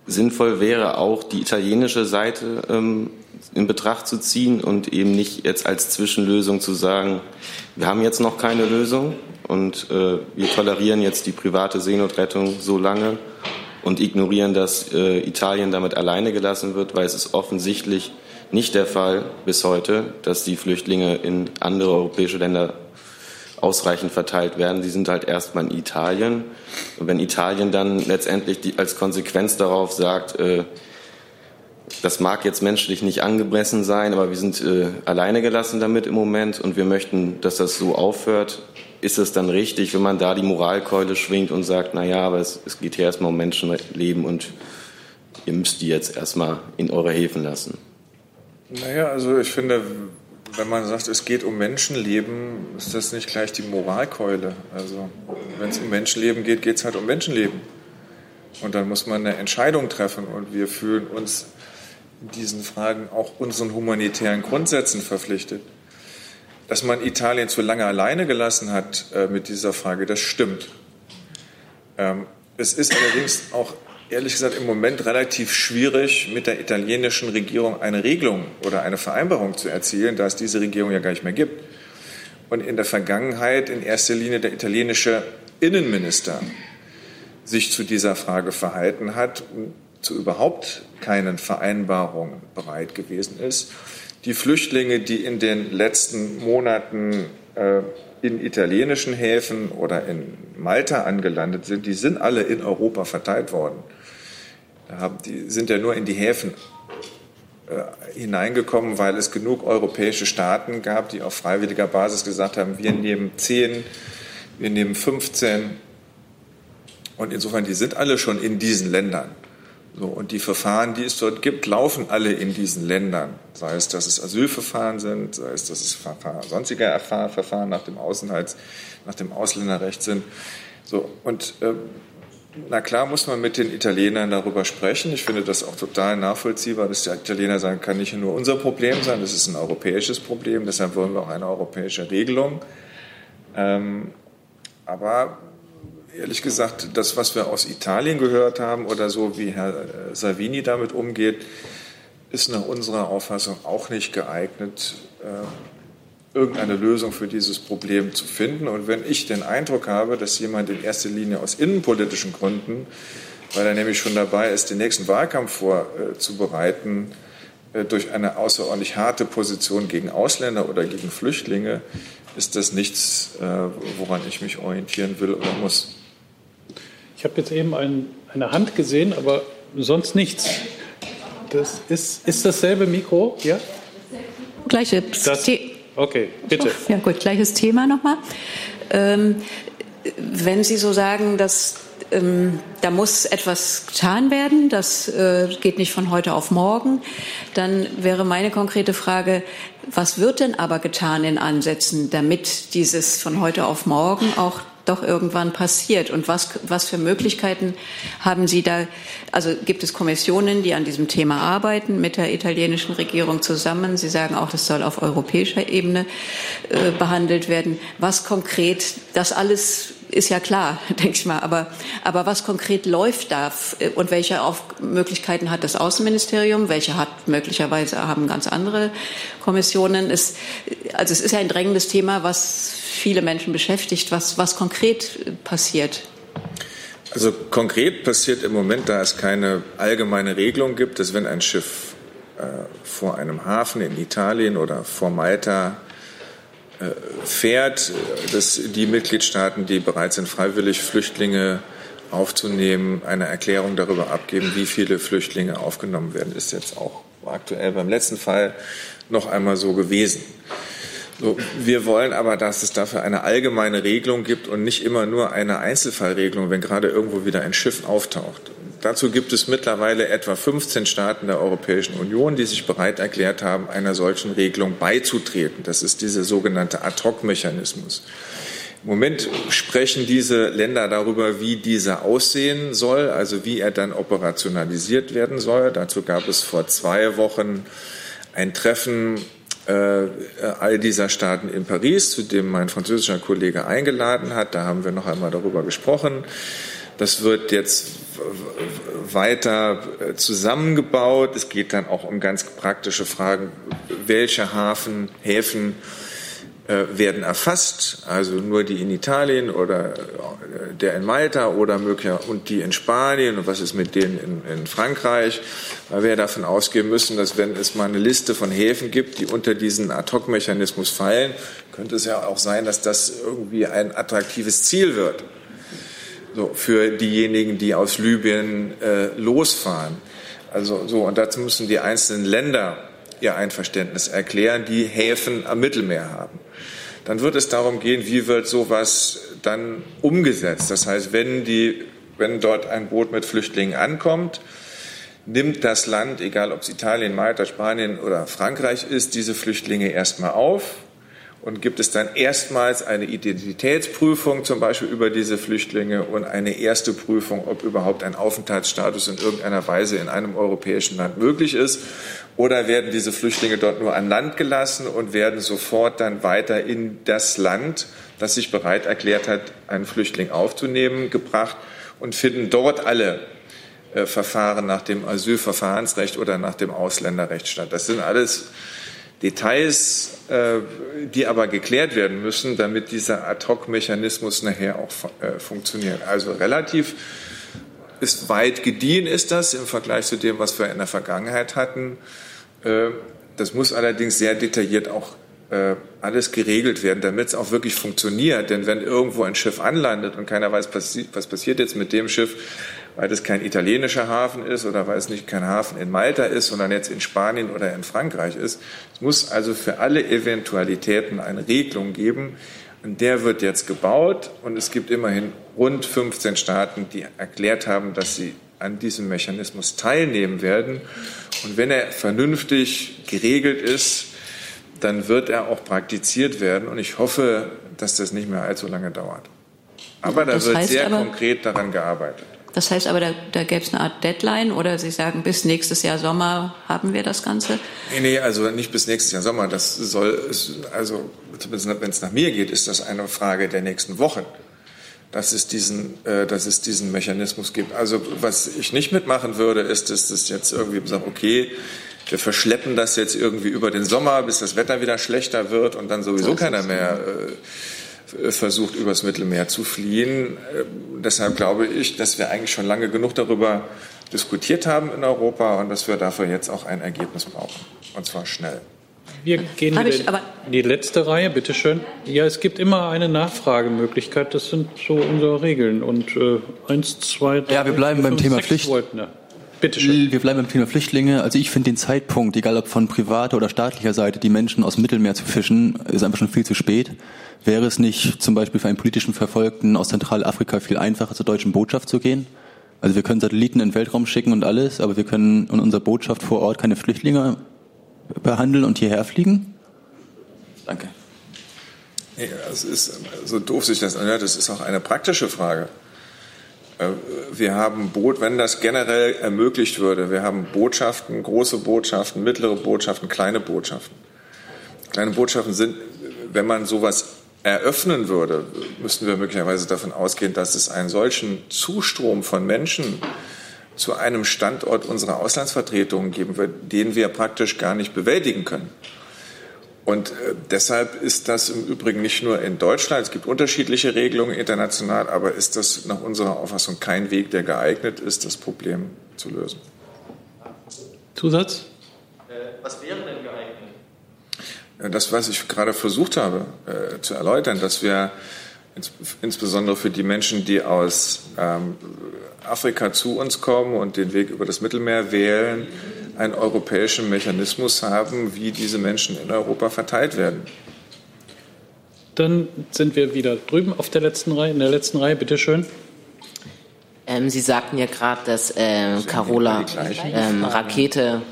sinnvoll wäre, auch die italienische Seite ähm, in Betracht zu ziehen und eben nicht jetzt als Zwischenlösung zu sagen, wir haben jetzt noch keine Lösung und äh, wir tolerieren jetzt die private Seenotrettung so lange und ignorieren, dass äh, Italien damit alleine gelassen wird, weil es ist offensichtlich nicht der Fall bis heute, dass die Flüchtlinge in andere europäische Länder ausreichend verteilt werden. Sie sind halt erstmal in Italien. Und wenn Italien dann letztendlich die, als Konsequenz darauf sagt, äh, das mag jetzt menschlich nicht angemessen sein, aber wir sind äh, alleine gelassen damit im Moment und wir möchten, dass das so aufhört. Ist es dann richtig, wenn man da die Moralkeule schwingt und sagt, na ja, aber es, es geht hier erstmal um Menschenleben und ihr müsst die jetzt erstmal in eure Häfen lassen? Naja, also ich finde, wenn man sagt, es geht um Menschenleben, ist das nicht gleich die Moralkeule. Also wenn es um Menschenleben geht, geht es halt um Menschenleben. Und dann muss man eine Entscheidung treffen und wir fühlen uns in diesen Fragen auch unseren humanitären Grundsätzen verpflichtet. Dass man Italien zu lange alleine gelassen hat äh, mit dieser Frage, das stimmt. Ähm, es ist allerdings auch ehrlich gesagt im Moment relativ schwierig, mit der italienischen Regierung eine Regelung oder eine Vereinbarung zu erzielen, da es diese Regierung ja gar nicht mehr gibt. Und in der Vergangenheit in erster Linie der italienische Innenminister sich zu dieser Frage verhalten hat zu überhaupt keinen Vereinbarungen bereit gewesen ist. Die Flüchtlinge, die in den letzten Monaten äh, in italienischen Häfen oder in Malta angelandet sind, die sind alle in Europa verteilt worden. Die sind ja nur in die Häfen äh, hineingekommen, weil es genug europäische Staaten gab, die auf freiwilliger Basis gesagt haben, wir nehmen zehn, wir nehmen 15. Und insofern, die sind alle schon in diesen Ländern. So, und die Verfahren, die es dort gibt, laufen alle in diesen Ländern. Sei es, dass es Asylverfahren sind, sei es, dass es Verfahren, sonstige Verfahren nach dem Außenheits, nach dem Ausländerrecht sind. So, und äh, na klar muss man mit den Italienern darüber sprechen. Ich finde das auch total nachvollziehbar, dass die Italiener sagen, kann nicht nur unser Problem sein, das ist ein europäisches Problem, deshalb wollen wir auch eine europäische Regelung. Ähm, aber ehrlich gesagt, das, was wir aus Italien gehört haben oder so, wie Herr äh, Savini damit umgeht, ist nach unserer Auffassung auch nicht geeignet, äh, irgendeine Lösung für dieses Problem zu finden. Und wenn ich den Eindruck habe, dass jemand in erster Linie aus innenpolitischen Gründen weil er nämlich schon dabei ist, den nächsten Wahlkampf vorzubereiten äh, durch eine außerordentlich harte Position gegen Ausländer oder gegen Flüchtlinge, ist das nichts, woran ich mich orientieren will oder muss. Ich habe jetzt eben ein, eine Hand gesehen, aber sonst nichts. Das ist, ist dasselbe Mikro, ja? Gleiches Das, okay, bitte. Ja gut, gleiches Thema nochmal. Ähm, wenn Sie so sagen, dass ähm, da muss etwas getan werden, das äh, geht nicht von heute auf morgen, dann wäre meine konkrete Frage, was wird denn aber getan in Ansätzen, damit dieses von heute auf morgen auch doch irgendwann passiert? Und was, was für Möglichkeiten haben Sie da? Also gibt es Kommissionen, die an diesem Thema arbeiten, mit der italienischen Regierung zusammen? Sie sagen auch, das soll auf europäischer Ebene äh, behandelt werden. Was konkret, das alles ist ja klar, denke ich mal. Aber, aber was konkret läuft da und welche Auf Möglichkeiten hat das Außenministerium? Welche hat möglicherweise haben ganz andere Kommissionen? Es, also es ist ja ein drängendes Thema, was viele Menschen beschäftigt. Was, was konkret passiert? Also konkret passiert im Moment, da es keine allgemeine Regelung gibt, dass wenn ein Schiff äh, vor einem Hafen in Italien oder vor Malta äh, fährt, dass die Mitgliedstaaten, die bereit sind, freiwillig Flüchtlinge aufzunehmen, eine Erklärung darüber abgeben, wie viele Flüchtlinge aufgenommen werden, ist jetzt auch aktuell beim letzten Fall noch einmal so gewesen. So, wir wollen aber, dass es dafür eine allgemeine Regelung gibt und nicht immer nur eine Einzelfallregelung, wenn gerade irgendwo wieder ein Schiff auftaucht. Dazu gibt es mittlerweile etwa 15 Staaten der Europäischen Union, die sich bereit erklärt haben, einer solchen Regelung beizutreten. Das ist dieser sogenannte Ad-hoc-Mechanismus. Im Moment sprechen diese Länder darüber, wie dieser aussehen soll, also wie er dann operationalisiert werden soll. Dazu gab es vor zwei Wochen ein Treffen äh, all dieser Staaten in Paris, zu dem mein französischer Kollege eingeladen hat. Da haben wir noch einmal darüber gesprochen. Das wird jetzt weiter äh, zusammengebaut. Es geht dann auch um ganz praktische Fragen, welche Hafen, Häfen äh, werden erfasst, also nur die in Italien oder äh, der in Malta oder möglicher und die in Spanien? Und was ist mit denen in, in Frankreich, weil wir davon ausgehen müssen, dass wenn es mal eine Liste von Häfen gibt, die unter diesen Ad-hoc-Mechanismus fallen, könnte es ja auch sein, dass das irgendwie ein attraktives Ziel wird so, für diejenigen, die aus Libyen äh, losfahren. Also so, und dazu müssen die einzelnen Länder ihr Einverständnis erklären, die Häfen am Mittelmeer haben. Dann wird es darum gehen, wie wird sowas dann umgesetzt. Das heißt, wenn, die, wenn dort ein Boot mit Flüchtlingen ankommt, nimmt das Land, egal ob es Italien, Malta, Spanien oder Frankreich ist, diese Flüchtlinge erstmal auf, und gibt es dann erstmals eine Identitätsprüfung zum Beispiel über diese Flüchtlinge und eine erste Prüfung, ob überhaupt ein Aufenthaltsstatus in irgendeiner Weise in einem europäischen Land möglich ist. Oder werden diese Flüchtlinge dort nur an Land gelassen und werden sofort dann weiter in das Land, das sich bereit erklärt hat, einen Flüchtling aufzunehmen, gebracht und finden dort alle äh, Verfahren nach dem Asylverfahrensrecht oder nach dem Ausländerrecht statt. Das sind alles Details, äh, die aber geklärt werden müssen, damit dieser Ad-hoc-Mechanismus nachher auch äh, funktioniert. Also relativ ist weit gediehen ist das im Vergleich zu dem, was wir in der Vergangenheit hatten. Äh, das muss allerdings sehr detailliert auch alles geregelt werden, damit es auch wirklich funktioniert. Denn wenn irgendwo ein Schiff anlandet und keiner weiß, was passiert jetzt mit dem Schiff, weil es kein italienischer Hafen ist oder weil es nicht kein Hafen in Malta ist, sondern jetzt in Spanien oder in Frankreich ist. Es muss also für alle Eventualitäten eine Regelung geben. Und der wird jetzt gebaut und es gibt immerhin rund 15 Staaten, die erklärt haben, dass sie an diesem Mechanismus teilnehmen werden. Und wenn er vernünftig geregelt ist, dann wird er auch praktiziert werden. Und ich hoffe, dass das nicht mehr allzu lange dauert. Aber da wird sehr aber, konkret daran gearbeitet. Das heißt aber, da, da gäbe es eine Art Deadline oder Sie sagen, bis nächstes Jahr Sommer haben wir das Ganze? Nee, nee, also nicht bis nächstes Jahr Sommer. Das soll, also wenn es nach mir geht, ist das eine Frage der nächsten Wochen, dass es diesen, äh, dass es diesen Mechanismus gibt. Also was ich nicht mitmachen würde, ist, dass das jetzt irgendwie sagt, okay, wir verschleppen das jetzt irgendwie über den Sommer, bis das Wetter wieder schlechter wird und dann sowieso keiner mehr. Äh, versucht, übers Mittelmeer zu fliehen. Äh, deshalb glaube ich, dass wir eigentlich schon lange genug darüber diskutiert haben in Europa und dass wir dafür jetzt auch ein Ergebnis brauchen. Und zwar schnell. Wir gehen ich aber- in die letzte Reihe, bitte schön. Ja, es gibt immer eine Nachfragemöglichkeit. Das sind so unsere Regeln. Und äh, eins, zwei, drei, Ja, wir bleiben vier, beim fünf, Thema Pflicht. wollten da. Bitte schön. Wir bleiben beim Thema Flüchtlinge. Also ich finde den Zeitpunkt, egal ob von privater oder staatlicher Seite, die Menschen aus dem Mittelmeer zu fischen, ist einfach schon viel zu spät. Wäre es nicht zum Beispiel für einen politischen Verfolgten aus Zentralafrika viel einfacher, zur deutschen Botschaft zu gehen? Also wir können Satelliten in den Weltraum schicken und alles, aber wir können in unserer Botschaft vor Ort keine Flüchtlinge behandeln und hierher fliegen? Danke. Nee, es ist so doof sich das anhört, das ist auch eine praktische Frage. Äh, Wir haben Boot, wenn das generell ermöglicht würde, wir haben Botschaften, große Botschaften, mittlere Botschaften, kleine Botschaften. Kleine Botschaften sind, wenn man sowas eröffnen würde, müssten wir möglicherweise davon ausgehen, dass es einen solchen Zustrom von Menschen zu einem Standort unserer Auslandsvertretungen geben wird, den wir praktisch gar nicht bewältigen können. Und äh, deshalb ist das im Übrigen nicht nur in Deutschland, es gibt unterschiedliche Regelungen international, aber ist das nach unserer Auffassung kein Weg, der geeignet ist, das Problem zu lösen. Zusatz? Was wäre denn geeignet? Ja, Das, was ich gerade versucht habe äh, zu erläutern, dass wir ins, insbesondere für die Menschen, die aus ähm, Afrika zu uns kommen und den Weg über das Mittelmeer wählen, einen europäischen Mechanismus haben, wie diese Menschen in Europa verteilt werden. Dann sind wir wieder drüben auf der letzten Reihe, in der letzten Reihe, bitte schön. Ähm, Sie sagten ja gerade, dass ähm, Carola ähm, Rakete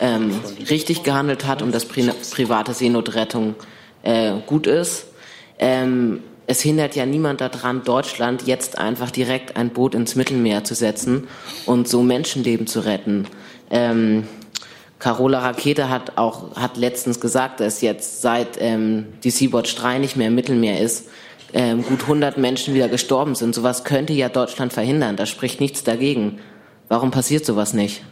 ähm, richtig gehandelt hat und dass pri private Seenotrettung äh, gut ist. Ähm, es hindert ja niemand daran, Deutschland jetzt einfach direkt ein Boot ins Mittelmeer zu setzen und so Menschenleben zu retten. Ähm, Carola Rakete hat auch hat letztens gesagt, dass jetzt seit ähm, die Sea-Watch 3 nicht mehr im Mittelmeer ist, ähm, gut 100 Menschen wieder gestorben sind. Sowas könnte ja Deutschland verhindern. Da spricht nichts dagegen. Warum passiert sowas nicht?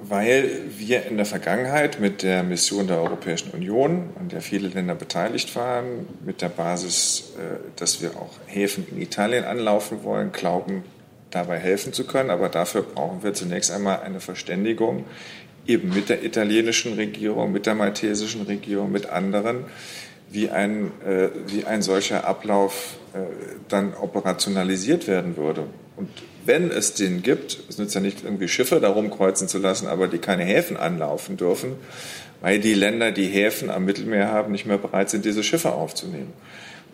Weil wir in der Vergangenheit mit der Mission der Europäischen Union, an der viele Länder beteiligt waren, mit der Basis, äh, dass wir auch Häfen in Italien anlaufen wollen, glauben, dabei helfen zu können. Aber dafür brauchen wir zunächst einmal eine Verständigung eben mit der italienischen Regierung, mit der maltesischen Regierung, mit anderen, wie ein, äh, wie ein solcher Ablauf äh, dann operationalisiert werden würde. Und wenn es den gibt, es nützt ja nicht irgendwie Schiffe darum kreuzen zu lassen, aber die keine Häfen anlaufen dürfen, weil die Länder, die Häfen am Mittelmeer haben, nicht mehr bereit sind, diese Schiffe aufzunehmen.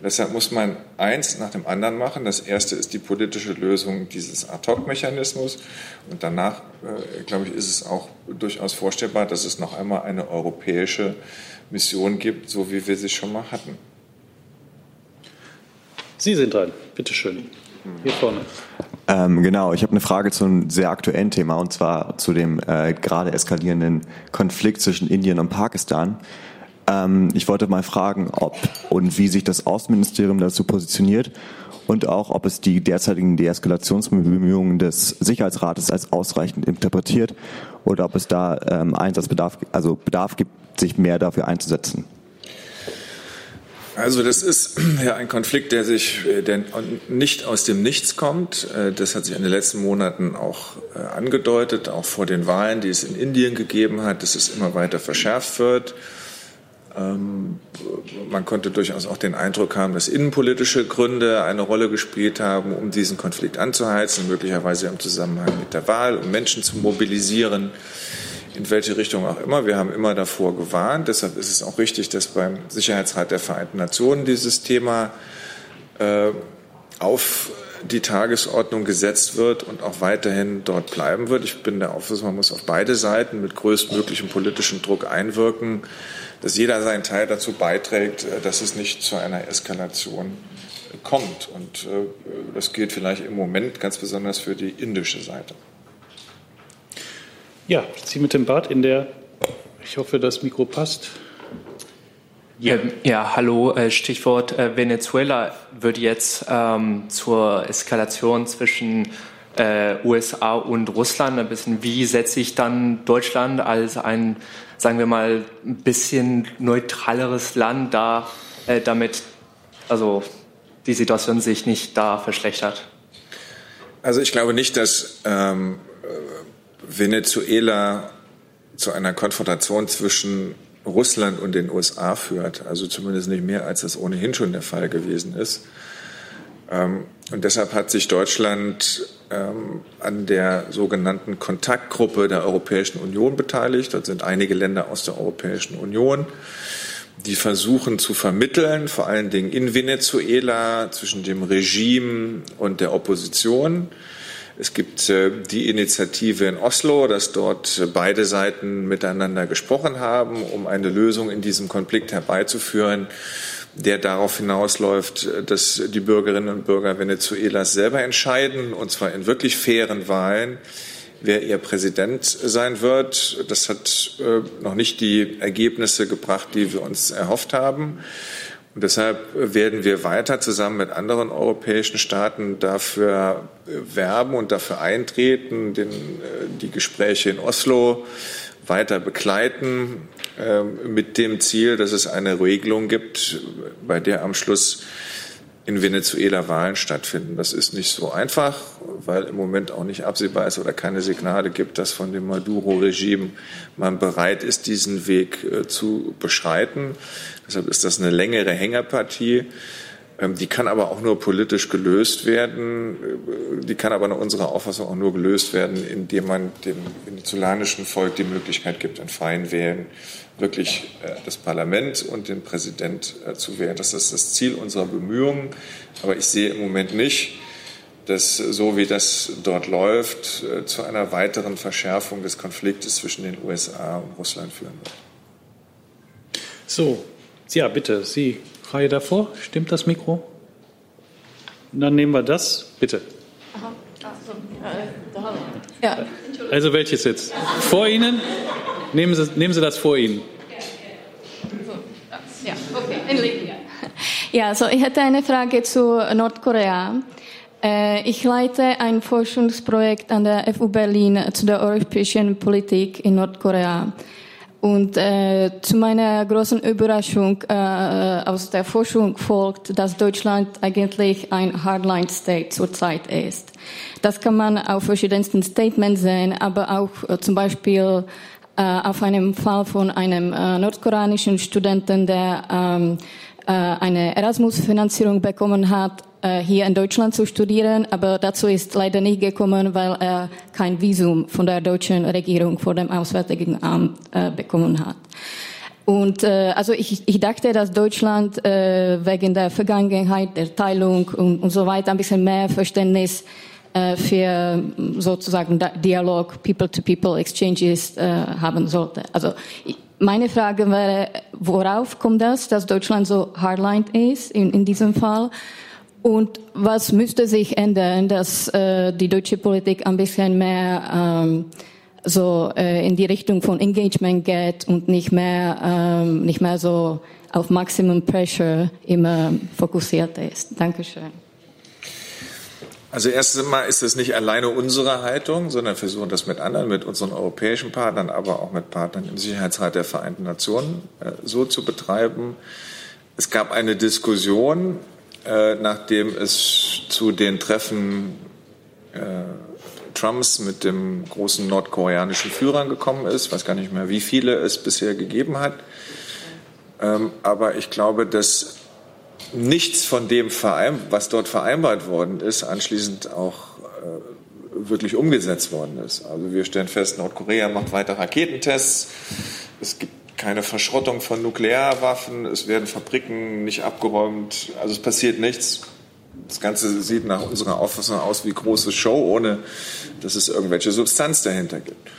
Deshalb muss man eins nach dem anderen machen. Das erste ist die politische Lösung dieses Ad-Hoc-Mechanismus. Und danach, äh, glaube ich, ist es auch durchaus vorstellbar, dass es noch einmal eine europäische Mission gibt, so wie wir sie schon mal hatten. Sie sind dran, bitte schön. Hier vorne. Ähm, genau, ich habe eine Frage zu einem sehr aktuellen Thema und zwar zu dem äh, gerade eskalierenden Konflikt zwischen Indien und Pakistan. Ähm, ich wollte mal fragen, ob und wie sich das Außenministerium dazu positioniert und auch, ob es die derzeitigen Deeskalationsbemühungen des Sicherheitsrates als ausreichend interpretiert oder ob es da ähm, Einsatzbedarf, also Bedarf gibt, sich mehr dafür einzusetzen. Also das ist ja ein Konflikt, der sich äh, der nicht aus dem Nichts kommt. Äh, Das hat sich in den letzten Monaten auch äh, angedeutet, auch vor den Wahlen, die es in Indien gegeben hat, dass es immer weiter verschärft wird. Ähm, Man konnte durchaus auch den Eindruck haben, dass innenpolitische Gründe eine Rolle gespielt haben, um diesen Konflikt anzuheizen, möglicherweise im Zusammenhang mit der Wahl, um Menschen zu mobilisieren in welche Richtung auch immer. Wir haben immer davor gewarnt. Deshalb ist es auch richtig, dass beim Sicherheitsrat der Vereinten Nationen dieses Thema äh, auf die Tagesordnung gesetzt wird und auch weiterhin dort bleiben wird. Ich bin der Auffassung, man muss auf beide Seiten mit größtmöglichem politischen Druck einwirken, dass jeder seinen Teil dazu beiträgt, äh, dass es nicht zu einer Eskalation kommt. Und äh, das gilt vielleicht im Moment ganz besonders für die indische Seite. Ja, Sie mit dem Bart in der, ich hoffe, das Mikro passt. Ja, ja hallo. äh, Stichwort Venezuela wird jetzt ähm, zur Eskalation zwischen äh, USA und Russland ein bisschen, wie setze ich dann Deutschland als ein, sagen wir mal, ein bisschen neutraleres Land da, äh, damit also die Situation sich nicht da verschlechtert? Also ich glaube nicht, dass ähm, Venezuela zu einer Konfrontation zwischen Russland und den USA führt. Also zumindest nicht mehr, als das ohnehin schon der Fall gewesen ist. Ähm, und deshalb hat sich Deutschland an der sogenannten Kontaktgruppe der Europäischen Union beteiligt. Dort sind einige Länder aus der Europäischen Union, die versuchen zu vermitteln, vor allen Dingen in Venezuela zwischen dem Regime und der Opposition. Es gibt äh, die Initiative in Oslo, dass dort beide Seiten miteinander gesprochen haben, um eine Lösung in diesem Konflikt herbeizuführen, der darauf hinausläuft, dass die Bürgerinnen und Bürger Venezuelas selber entscheiden, und zwar in wirklich fairen Wahlen, wer ihr Präsident sein wird. Das hat äh, noch nicht die Ergebnisse gebracht, die wir uns erhofft haben. Und deshalb werden wir weiter zusammen mit anderen europäischen Staaten dafür werben und dafür eintreten, den, äh, die Gespräche in Oslo weiter begleiten, äh, mit dem Ziel, dass es eine Regelung gibt, bei der am Schluss in Venezuela Wahlen stattfinden. Das ist nicht so einfach, weil im Moment auch nicht absehbar ist oder keine Signale gibt, dass von dem Maduro-Regime man bereit ist, diesen Weg äh, zu beschreiten. Deshalb ist das eine längere Hängerpartie. Ähm, die kann aber auch nur politisch gelöst werden. Äh, die kann aber nach unserer Auffassung auch nur gelöst werden, indem man dem venezolanischen Volk die Möglichkeit gibt, in freien Wählen wirklich äh, das Parlament und den Präsident äh, zu wählen. Das ist das Ziel unserer Bemühungen. Aber ich sehe im Moment nicht, dass so wie das dort läuft, zu einer weiteren Verschärfung des Konfliktes zwischen den USA und Russland führen wird. So, ja, bitte, Sie, Reihe davor. Stimmt das Mikro? Dann nehmen wir das, bitte. Ja. Also welches jetzt? Vor Ihnen? Nehmen Sie, nehmen Sie das vor Ihnen. Ja, okay. Ja, also ich hätte eine Frage zu Nordkorea. Äh, ich leite ein Forschungsprojekt an der FU Berlin zu der europäischen Politik in Nordkorea. Und äh, zu meiner großen Überraschung äh, aus der Forschung folgt, dass Deutschland eigentlich ein Hardline-State zurzeit ist. Das kann man auf verschiedensten Statements sehen, aber auch äh, zum Beispiel äh, auf einem Fall von einem äh, nordkoreanischen Studenten, der ähm, äh, eine Erasmus-Finanzierung bekommen hat, äh, hier in Deutschland zu studieren, aber dazu ist leider nicht gekommen, weil er kein Visum von der deutschen Regierung vor dem Auswärtigen Amt äh, bekommen hat. Und äh, also ich, ich dachte, dass Deutschland äh, wegen der Vergangenheit, der Teilung und, und so weiter ein bisschen mehr Verständnis äh, für sozusagen Dialog, People-to-People-Exchanges äh, haben sollte. Also ich, meine Frage wäre, worauf kommt das, dass Deutschland so hardline ist in, in diesem Fall? Und was müsste sich ändern, dass äh, die deutsche Politik ein bisschen mehr ähm, so äh, in die Richtung von Engagement geht und nicht mehr ähm, nicht mehr so auf Maximum Pressure immer fokussiert ist. Dankeschön. Also erstens einmal ist es nicht alleine unsere Haltung, sondern versuchen das mit anderen, mit unseren europäischen Partnern, aber auch mit Partnern im Sicherheitsrat der Vereinten Nationen äh, so zu betreiben. Es gab eine Diskussion äh, nachdem es zu den Treffen äh, Trumps mit dem großen nordkoreanischen Führer gekommen ist. Ich weiß gar nicht mehr, wie viele es bisher gegeben hat. Ähm, aber ich glaube, dass nichts von dem, was dort vereinbart worden ist, anschließend auch äh, wirklich umgesetzt worden ist. Also wir stellen fest, Nordkorea macht weiter Raketentests. Es gibt keine Verschrottung von Nuklearwaffen, es werden Fabriken nicht abgeräumt, also es passiert nichts. Das Ganze sieht nach unserer Auffassung aus wie große Show, ohne dass es irgendwelche Substanz dahinter gibt.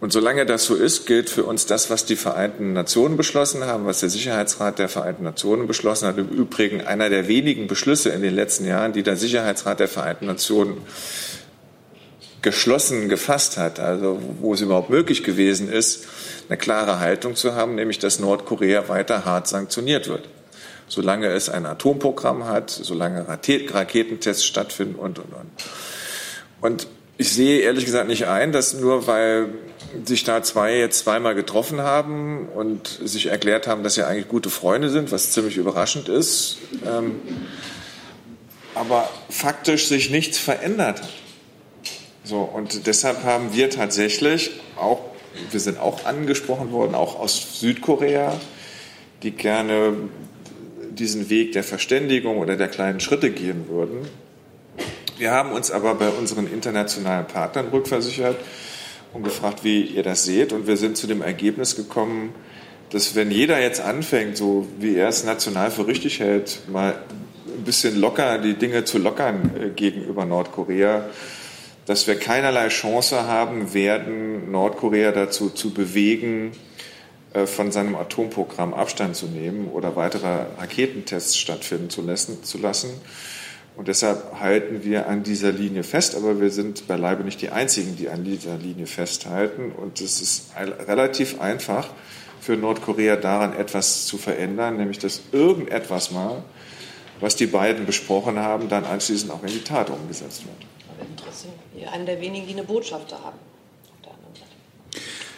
Und solange das so ist, gilt für uns das, was die Vereinten Nationen beschlossen haben, was der Sicherheitsrat der Vereinten Nationen beschlossen hat. Im Übrigen einer der wenigen Beschlüsse in den letzten Jahren, die der Sicherheitsrat der Vereinten Nationen geschlossen gefasst hat, also wo es überhaupt möglich gewesen ist, eine klare Haltung zu haben, nämlich dass Nordkorea weiter hart sanktioniert wird. Solange es ein Atomprogramm hat, solange Raketentests stattfinden und, und, und. Und ich sehe ehrlich gesagt nicht ein, dass nur weil sich da zwei jetzt zweimal getroffen haben und sich erklärt haben, dass sie eigentlich gute Freunde sind, was ziemlich überraschend ist, ähm, aber faktisch sich nichts verändert hat. So, und deshalb haben wir tatsächlich auch, wir sind auch angesprochen worden, auch aus Südkorea, die gerne diesen Weg der Verständigung oder der kleinen Schritte gehen würden. Wir haben uns aber bei unseren internationalen Partnern rückversichert und gefragt, wie ihr das seht. Und wir sind zu dem Ergebnis gekommen, dass wenn jeder jetzt anfängt, so wie er es national für richtig hält, mal ein bisschen locker die Dinge zu lockern äh, gegenüber Nordkorea, dass wir keinerlei Chance haben werden, Nordkorea dazu zu bewegen, äh, von seinem Atomprogramm Abstand zu nehmen oder weitere Raketentests stattfinden zu lassen. Und deshalb halten wir an dieser Linie fest, aber wir sind beileibe nicht die Einzigen, die an dieser Linie festhalten. Und es ist relativ einfach für Nordkorea daran etwas zu verändern, nämlich dass irgendetwas mal, was die beiden besprochen haben, dann anschließend auch in die Tat umgesetzt wird. Interessant. Ihr einer der wenigen, die eine Botschafter haben.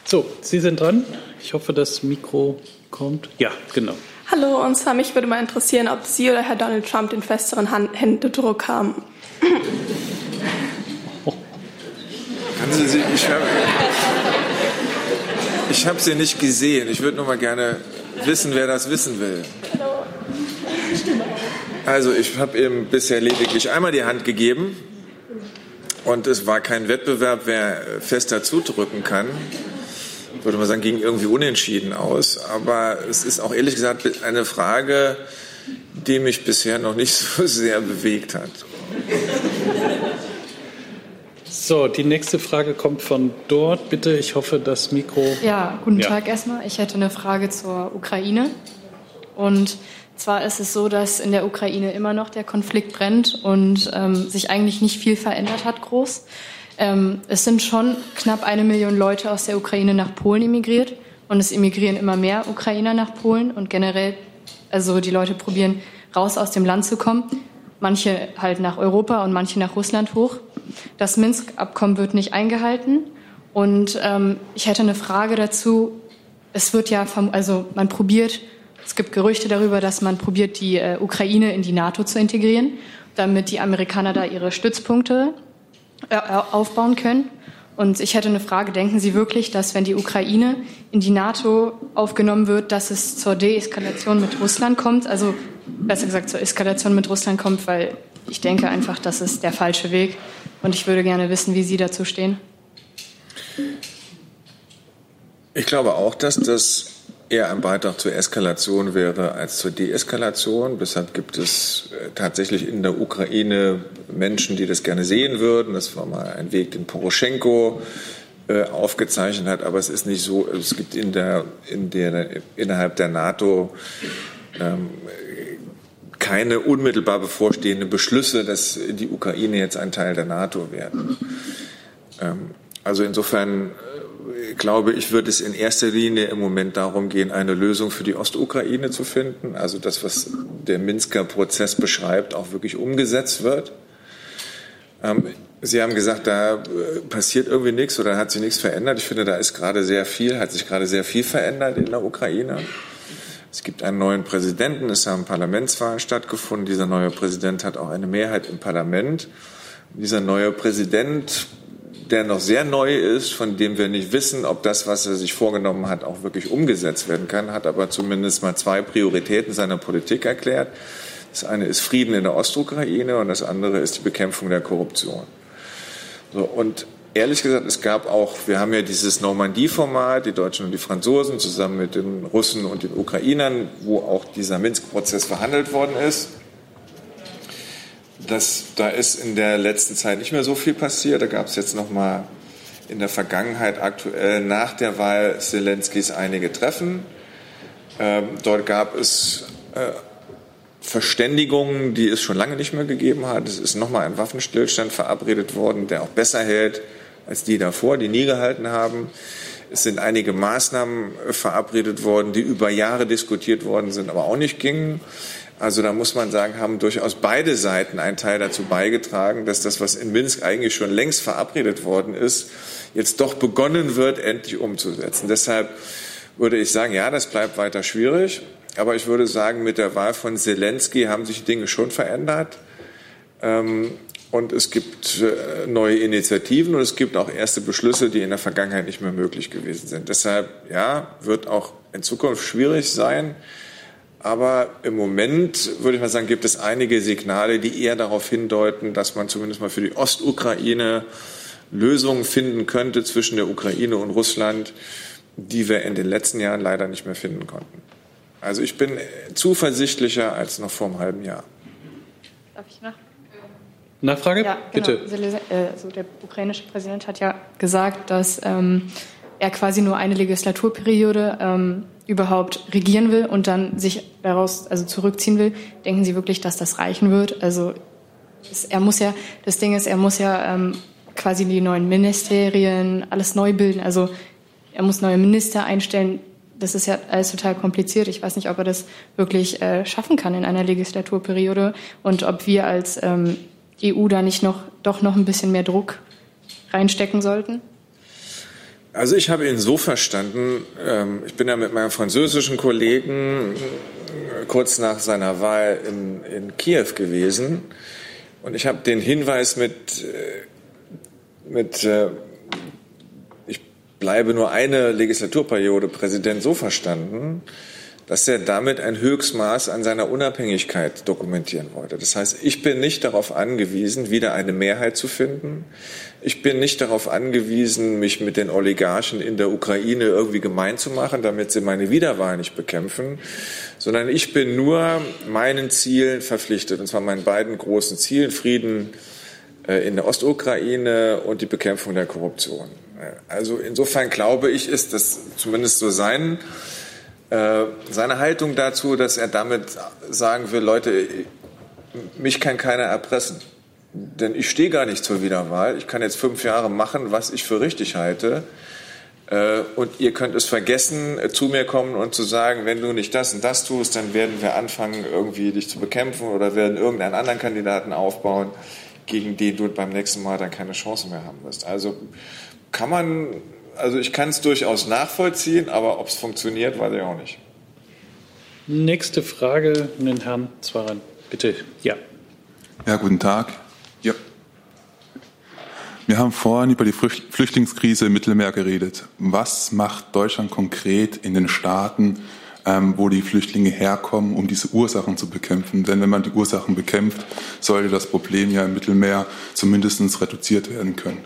So, Sie sind dran. Ich hoffe, das Mikro kommt. Ja, genau. Hallo, und zwar mich würde mal interessieren, ob Sie oder Herr Donald Trump den festeren Hand Händedruck haben. Können Sie sie, ich habe ich hab sie nicht gesehen. Ich würde nur mal gerne wissen, wer das wissen will. Also ich habe ihm bisher lediglich einmal die Hand gegeben und es war kein Wettbewerb, wer fester zudrücken kann würde man sagen, ging irgendwie unentschieden aus. Aber es ist auch ehrlich gesagt eine Frage, die mich bisher noch nicht so sehr bewegt hat. So, die nächste Frage kommt von dort. Bitte, ich hoffe, das Mikro. Ja, guten ja. Tag erstmal. Ich hätte eine Frage zur Ukraine. Und zwar ist es so, dass in der Ukraine immer noch der Konflikt brennt und ähm, sich eigentlich nicht viel verändert hat, groß. Ähm, es sind schon knapp eine Million Leute aus der Ukraine nach Polen emigriert und es emigrieren immer mehr Ukrainer nach Polen und generell, also die Leute probieren raus aus dem Land zu kommen. Manche halt nach Europa und manche nach Russland hoch. Das Minsk-Abkommen wird nicht eingehalten und ähm, ich hätte eine Frage dazu. Es wird ja, also man probiert, es gibt Gerüchte darüber, dass man probiert, die äh, Ukraine in die NATO zu integrieren, damit die Amerikaner da ihre Stützpunkte aufbauen können. Und ich hätte eine Frage, denken Sie wirklich, dass wenn die Ukraine in die NATO aufgenommen wird, dass es zur Deeskalation mit Russland kommt? Also besser gesagt zur Eskalation mit Russland kommt, weil ich denke einfach, das ist der falsche Weg. Und ich würde gerne wissen, wie Sie dazu stehen. Ich glaube auch, dass das eher ein Beitrag zur Eskalation wäre als zur Deeskalation. Deshalb gibt es äh, tatsächlich in der Ukraine Menschen, die das gerne sehen würden. Das war mal ein Weg, den Poroschenko äh, aufgezeichnet hat. Aber es ist nicht so, es gibt in der, in der, innerhalb der NATO ähm, keine unmittelbar bevorstehenden Beschlüsse, dass die Ukraine jetzt ein Teil der NATO werden. Ähm, also insofern glaube ich, wird es in erster Linie im Moment darum gehen, eine Lösung für die Ostukraine zu finden. Also das, was der Minsker Prozess beschreibt, auch wirklich umgesetzt wird. Ähm, Sie haben gesagt, da äh, passiert irgendwie nichts oder hat sich nichts verändert. Ich finde, da ist gerade sehr viel, hat sich gerade sehr viel verändert in der Ukraine. Es gibt einen neuen Präsidenten, es haben Parlamentswahlen stattgefunden. Dieser neue Präsident hat auch eine Mehrheit im Parlament. Dieser neue Präsident der noch sehr neu ist, von dem wir nicht wissen, ob das, was er sich vorgenommen hat, auch wirklich umgesetzt werden kann, hat aber zumindest mal zwei Prioritäten seiner Politik erklärt. Das eine ist Frieden in der Ostukraine und das andere ist die Bekämpfung der Korruption. So, und ehrlich gesagt, es gab auch, wir haben ja dieses Normandie-Format, die Deutschen und die Franzosen zusammen mit den Russen und den Ukrainern, wo auch dieser Minsk-Prozess verhandelt worden ist das, da ist in der letzten Zeit nicht mehr so viel passiert. Da gab es jetzt noch mal in der Vergangenheit aktuell nach der Wahl Zelenskis einige Treffen. Ähm, dort gab es äh, Verständigungen, die es schon lange nicht mehr gegeben hat. Es ist nochmal ein Waffenstillstand verabredet worden, der auch besser hält als die davor, die nie gehalten haben. Es sind einige Maßnahmen verabredet worden, die über Jahre diskutiert worden sind, aber auch nicht gingen. Also da muss man sagen, haben durchaus beide Seiten einen Teil dazu beigetragen, dass das, was in Minsk eigentlich schon längst verabredet worden ist, jetzt doch begonnen wird, endlich umzusetzen. Deshalb würde ich sagen, ja, das bleibt weiter schwierig. Aber ich würde sagen, mit der Wahl von Zelensky haben sich Dinge schon verändert. Ähm, und es gibt äh, neue Initiativen und es gibt auch erste Beschlüsse, die in der Vergangenheit nicht mehr möglich gewesen sind. Deshalb, ja, wird auch in Zukunft schwierig sein. Aber im Moment, würde ich mal sagen, gibt es einige Signale, die eher darauf hindeuten, dass man zumindest mal für die Ostukraine Lösungen finden könnte zwischen der Ukraine und Russland, die wir in den letzten Jahren leider nicht mehr finden konnten. Also ich bin zuversichtlicher als noch vor einem halben Jahr. Darf ich nach? Nachfrage? Ja, genau. Bitte. Also der ukrainische Präsident hat ja gesagt, dass ähm, er quasi nur eine Legislaturperiode ähm, überhaupt regieren will und dann sich daraus also zurückziehen will. Denken Sie wirklich, dass das reichen wird? Also es, er muss ja, das Ding ist, er muss ja ähm, quasi die neuen Ministerien alles neu bilden. Also er muss neue Minister einstellen. Das ist ja alles total kompliziert. Ich weiß nicht, ob er das wirklich äh, schaffen kann in einer Legislaturperiode und ob wir als ähm, EU da nicht noch doch noch ein bisschen mehr Druck reinstecken sollten. Also ich habe ihn so verstanden, ähm, ich bin ja mit meinem französischen Kollegen äh, kurz nach seiner Wahl in, in Kiew gewesen. Und ich habe den Hinweis mit, äh, mit äh, ich bleibe nur eine Legislaturperiode Präsident so verstanden, dass er damit ein Höchstmaß an seiner Unabhängigkeit dokumentieren wollte. Das heißt, ich bin nicht darauf angewiesen, wieder eine Mehrheit zu finden. Ich bin nicht darauf angewiesen, mich mit den Oligarchen in der Ukraine irgendwie gemein zu machen, damit sie meine Wiederwahl nicht bekämpfen, sondern ich bin nur meinen Zielen verpflichtet, und zwar meinen beiden großen Zielen, Frieden äh, in der Ostukraine und die Bekämpfung der Korruption. Also insofern glaube ich, ist das zumindest so sein äh, seine Haltung dazu, dass er damit sagen will, Leute, mich kann keiner erpressen. Denn ich stehe gar nicht zur Wiederwahl. Ich kann jetzt fünf Jahre machen, was ich für richtig halte. Äh, und ihr könnt es vergessen, äh, zu mir kommen und zu sagen, wenn du nicht das und das tust, dann werden wir anfangen, irgendwie dich zu bekämpfen oder werden irgendeinen anderen Kandidaten aufbauen, gegen den du beim nächsten Mal dann keine Chance mehr haben wirst. Also kann man also ich kann es durchaus nachvollziehen, aber ob es funktioniert, weiß ich auch nicht. Nächste Frage an den Herrn Zwaran. Bitte. Ja. Ja, guten Tag. Ja. Wir haben vorhin über die Flüchtlingskrise im Mittelmeer geredet. Was macht Deutschland konkret in den Staaten, ähm, wo die Flüchtlinge herkommen, um diese Ursachen zu bekämpfen? Denn wenn man die Ursachen bekämpft, sollte das Problem ja im Mittelmeer zumindest reduziert werden können.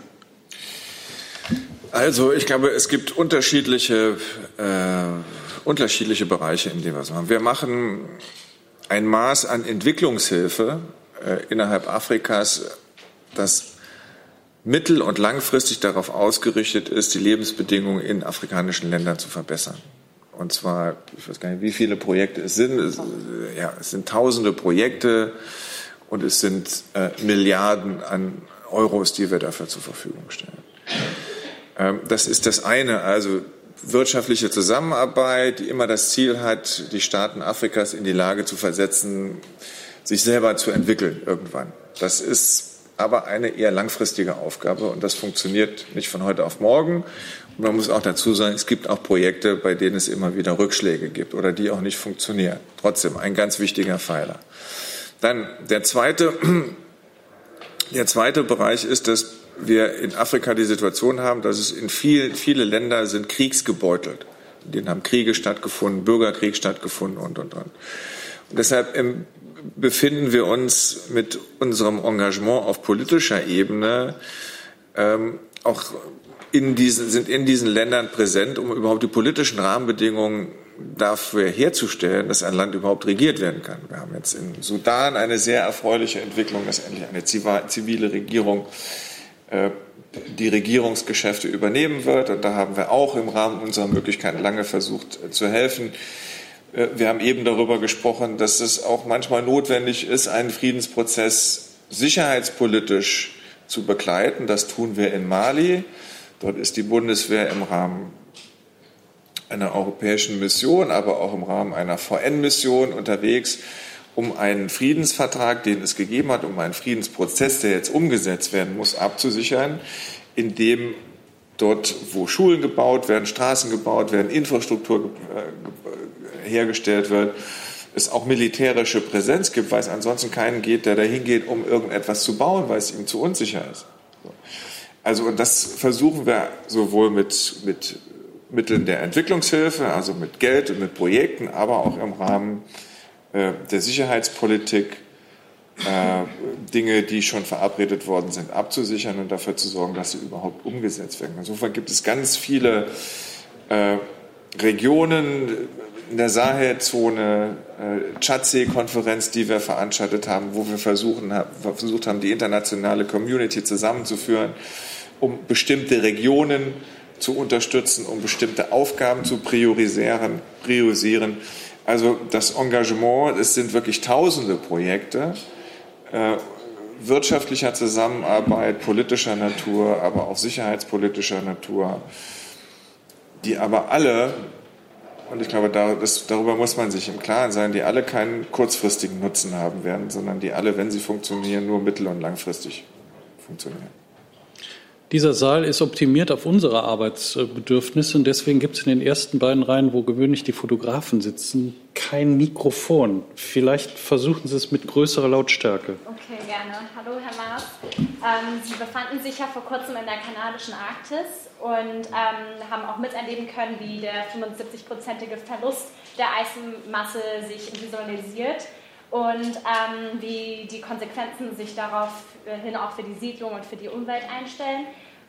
Also ich glaube, es gibt unterschiedliche, äh, unterschiedliche Bereiche, in denen wir es machen. Wir machen ein Maß an Entwicklungshilfe äh, innerhalb Afrikas, das mittel- und langfristig darauf ausgerichtet ist, die Lebensbedingungen in afrikanischen Ländern zu verbessern. Und zwar, ich weiß gar nicht, wie viele Projekte es sind. Es, ja, es sind tausende Projekte und es sind äh, Milliarden an Euros, die wir dafür zur Verfügung stellen. Ähm, das ist das eine, also wirtschaftliche Zusammenarbeit, die immer das Ziel hat, die Staaten Afrikas in die Lage zu versetzen, sich selber zu entwickeln irgendwann. Das ist aber eine eher langfristige Aufgabe und das funktioniert nicht von heute auf morgen. Und man muss auch dazu sagen, es gibt auch Projekte, bei denen es immer wieder Rückschläge gibt oder die auch nicht funktionieren. Trotzdem ein ganz wichtiger Pfeiler. Dann der zweite, der zweite Bereich ist, dass wir in Afrika die Situation haben, dass es in viel, viele Länder sind kriegsgebeutelt. In denen haben Kriege stattgefunden, Bürgerkrieg stattgefunden und, und, und. Und deshalb ähm, befinden wir uns mit unserem Engagement auf politischer Ebene ähm, auch in diesen, sind in diesen Ländern präsent, um überhaupt die politischen Rahmenbedingungen dafür herzustellen, dass ein Land überhaupt regiert werden kann. Wir haben jetzt in Sudan eine sehr erfreuliche Entwicklung, dass endlich eine zivile Regierung äh, die Regierungsgeschäfte übernehmen wird. Und da haben wir auch im Rahmen unserer Möglichkeiten lange versucht äh, zu helfen. Äh, wir haben eben darüber gesprochen, dass es auch manchmal notwendig ist, einen Friedensprozess sicherheitspolitisch zu begleiten. Das tun wir in Mali. Dort ist die Bundeswehr im Rahmen einer europäischen Mission, aber auch im Rahmen einer VN-Mission unterwegs, um einen Friedensvertrag, den es gegeben hat, um einen Friedensprozess, der jetzt umgesetzt werden muss, abzusichern, in dem dort, wo Schulen gebaut werden, Straßen gebaut werden, Infrastruktur äh, hergestellt wird, es auch militärische Präsenz gibt, weil es ansonsten keinen geht, der dahin geht, um irgendetwas zu bauen, weil es ihm zu unsicher ist. Also und das versuchen wir sowohl mit, mit Mitteln der Entwicklungshilfe, also mit Geld und mit Projekten, aber auch im Rahmen äh, der Sicherheitspolitik äh, Dinge, die schon verabredet worden sind, abzusichern und dafür zu sorgen, dass sie überhaupt umgesetzt werden. Insofern gibt es ganz viele äh, Regionen in der Sahelzone, äh, Tschadsee-Konferenz, die wir veranstaltet haben, wo wir versuchen, versucht haben, die internationale Community zusammenzuführen, um bestimmte Regionen zu unterstützen, um bestimmte Aufgaben zu priorisieren. priorisieren. Also das Engagement, es sind wirklich tausende Projekte äh, wirtschaftlicher Zusammenarbeit, politischer Natur, aber auch sicherheitspolitischer Natur, die aber alle, und ich glaube, das, darüber muss man sich im Klaren sein, die alle keinen kurzfristigen Nutzen haben werden, sondern die alle, wenn sie funktionieren, nur mittel- und langfristig funktionieren. Dieser Saal ist optimiert auf unsere Arbeitsbedürfnisse und deswegen gibt es in den ersten beiden Reihen, wo gewöhnlich die Fotografen sitzen, kein Mikrofon. Vielleicht versuchen Sie es mit größerer Lautstärke. Okay, gerne. Hallo, Herr Maas. Ähm, Sie befanden sich ja vor kurzem in der kanadischen Arktis und ähm, haben auch miterleben können, wie der 75-prozentige Verlust der Eismasse sich visualisiert und ähm, wie die Konsequenzen sich daraufhin auch für die Siedlung und für die Umwelt einstellen.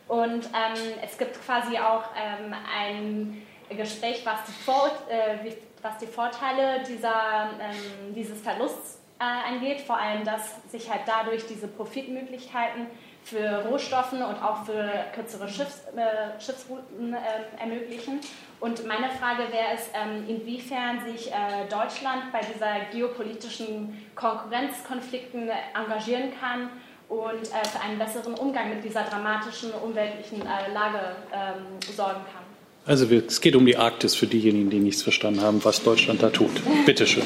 Und ähm, es gibt quasi auch ähm, ein Gespräch, was die, Vor äh, was die Vorteile dieser, ähm, dieses Verlusts äh, angeht, vor allem, dass sich halt dadurch diese Profitmöglichkeiten für Rohstoffe und auch für kürzere Schiffs, äh, Schiffsrouten äh, ermöglichen. Und meine Frage wäre es, ähm, inwiefern sich äh, Deutschland bei dieser geopolitischen Konkurrenzkonflikten engagieren kann und äh, für einen besseren Umgang mit dieser dramatischen umweltlichen äh, Lage ähm, sorgen kann. Also es geht um die Arktis für diejenigen, die nichts verstanden haben, was Deutschland da tut. Bitte schön.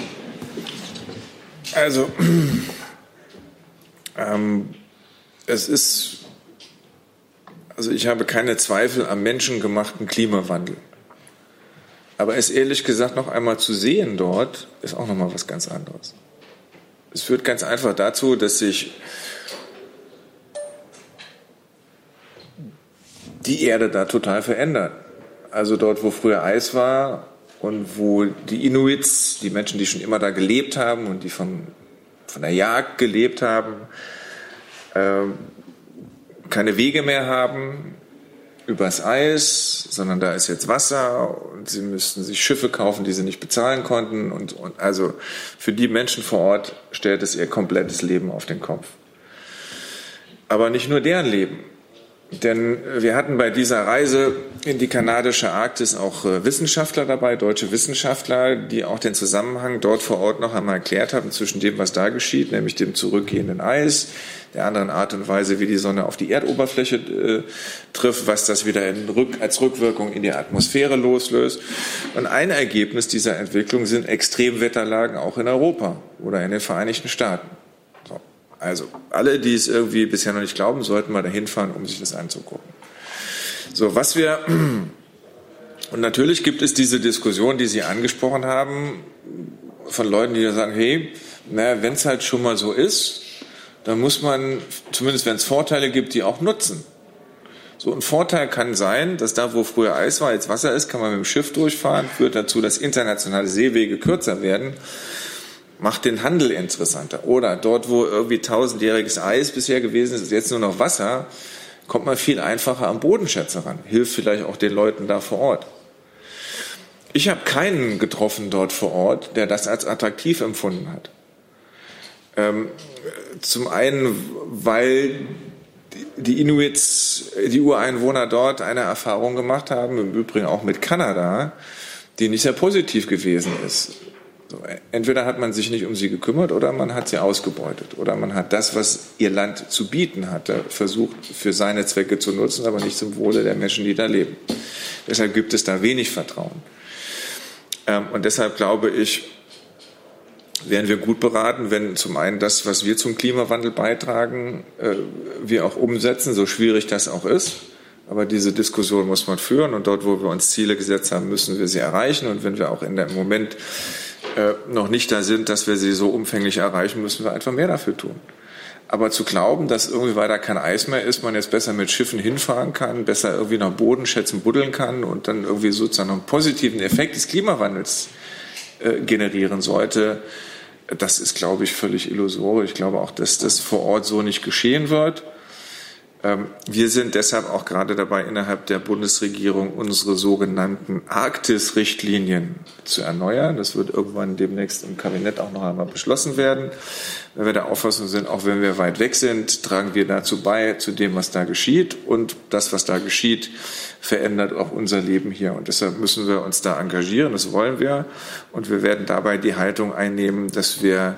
Also ähm, es ist, also ich habe keine Zweifel am menschengemachten Klimawandel. Aber es ehrlich gesagt noch einmal zu sehen dort, ist auch noch mal was ganz anderes. Es führt ganz einfach dazu, dass sich die Erde da total verändert. Also dort, wo früher Eis war und wo die Inuits, die Menschen, die schon immer da gelebt haben und die von, von der Jagd gelebt haben, äh, keine Wege mehr haben übers Eis, sondern da ist jetzt Wasser und sie müssten sich Schiffe kaufen, die sie nicht bezahlen konnten. Und, und also für die Menschen vor Ort stellt es ihr komplettes Leben auf den Kopf. Aber nicht nur deren Leben. Denn wir hatten bei dieser Reise in die kanadische Arktis auch äh, Wissenschaftler dabei, deutsche Wissenschaftler, die auch den Zusammenhang dort vor Ort noch einmal erklärt haben zwischen dem, was da geschieht, nämlich dem zurückgehenden Eis, der anderen Art und Weise, wie die Sonne auf die Erdoberfläche äh, trifft, was das wieder Rück, als Rückwirkung in die Atmosphäre loslöst. Und ein Ergebnis dieser Entwicklung sind Extremwetterlagen auch in Europa oder in den Vereinigten Staaten. Also alle, die es irgendwie bisher noch nicht glauben, sollten mal dahin fahren, um sich das anzugucken. So, was wir und natürlich gibt es diese Diskussion, die Sie angesprochen haben, von Leuten, die sagen, hey, naja, wenn es halt schon mal so ist, dann muss man, zumindest wenn es Vorteile gibt, die auch nutzen. So ein Vorteil kann sein, dass da, wo früher Eis war, jetzt Wasser ist, kann man mit dem Schiff durchfahren, führt dazu, dass internationale Seewege kürzer werden macht den Handel interessanter. Oder dort, wo irgendwie tausendjähriges Eis bisher gewesen ist, ist jetzt nur noch Wasser, kommt man viel einfacher am Bodenschätze ran. Hilft vielleicht auch den Leuten da vor Ort. Ich habe keinen getroffen dort vor Ort, der das als attraktiv empfunden hat. Ähm, zum einen, weil die Inuits, die Ureinwohner dort eine Erfahrung gemacht haben, im Übrigen auch mit Kanada, die nicht sehr positiv gewesen ist. Entweder hat man sich nicht um sie gekümmert oder man hat sie ausgebeutet oder man hat das, was ihr Land zu bieten hatte, versucht für seine Zwecke zu nutzen, aber nicht zum Wohle der Menschen, die da leben. Deshalb gibt es da wenig Vertrauen. Ähm, und deshalb glaube ich, wären wir gut beraten, wenn zum einen das, was wir zum Klimawandel beitragen, äh, wir auch umsetzen, so schwierig das auch ist. Aber diese Diskussion muss man führen und dort, wo wir uns Ziele gesetzt haben, müssen wir sie erreichen. Und wenn wir auch in dem Moment äh, noch nicht da sind, dass wir sie so umfänglich erreichen, müssen wir einfach mehr dafür tun. Aber zu glauben, dass irgendwie, weil da kein Eis mehr ist, man jetzt besser mit Schiffen hinfahren kann, besser irgendwie nach Bodenschätzen buddeln kann und dann irgendwie sozusagen einen positiven Effekt des Klimawandels äh, generieren sollte, das ist, glaube ich, völlig illusorisch. Ich glaube auch, dass das vor Ort so nicht geschehen wird. Ähm, wir sind deshalb auch gerade dabei, innerhalb der Bundesregierung unsere sogenannten Arktis-Richtlinien zu erneuern. Das wird irgendwann demnächst im Kabinett auch noch einmal beschlossen werden. Wenn wir der Auffassung sind, auch wenn wir weit weg sind, tragen wir dazu bei, zu dem, was da geschieht. Und das, was da geschieht, verändert auch unser Leben hier. Und deshalb müssen wir uns da engagieren. Das wollen wir. Und wir werden dabei die Haltung einnehmen, dass wir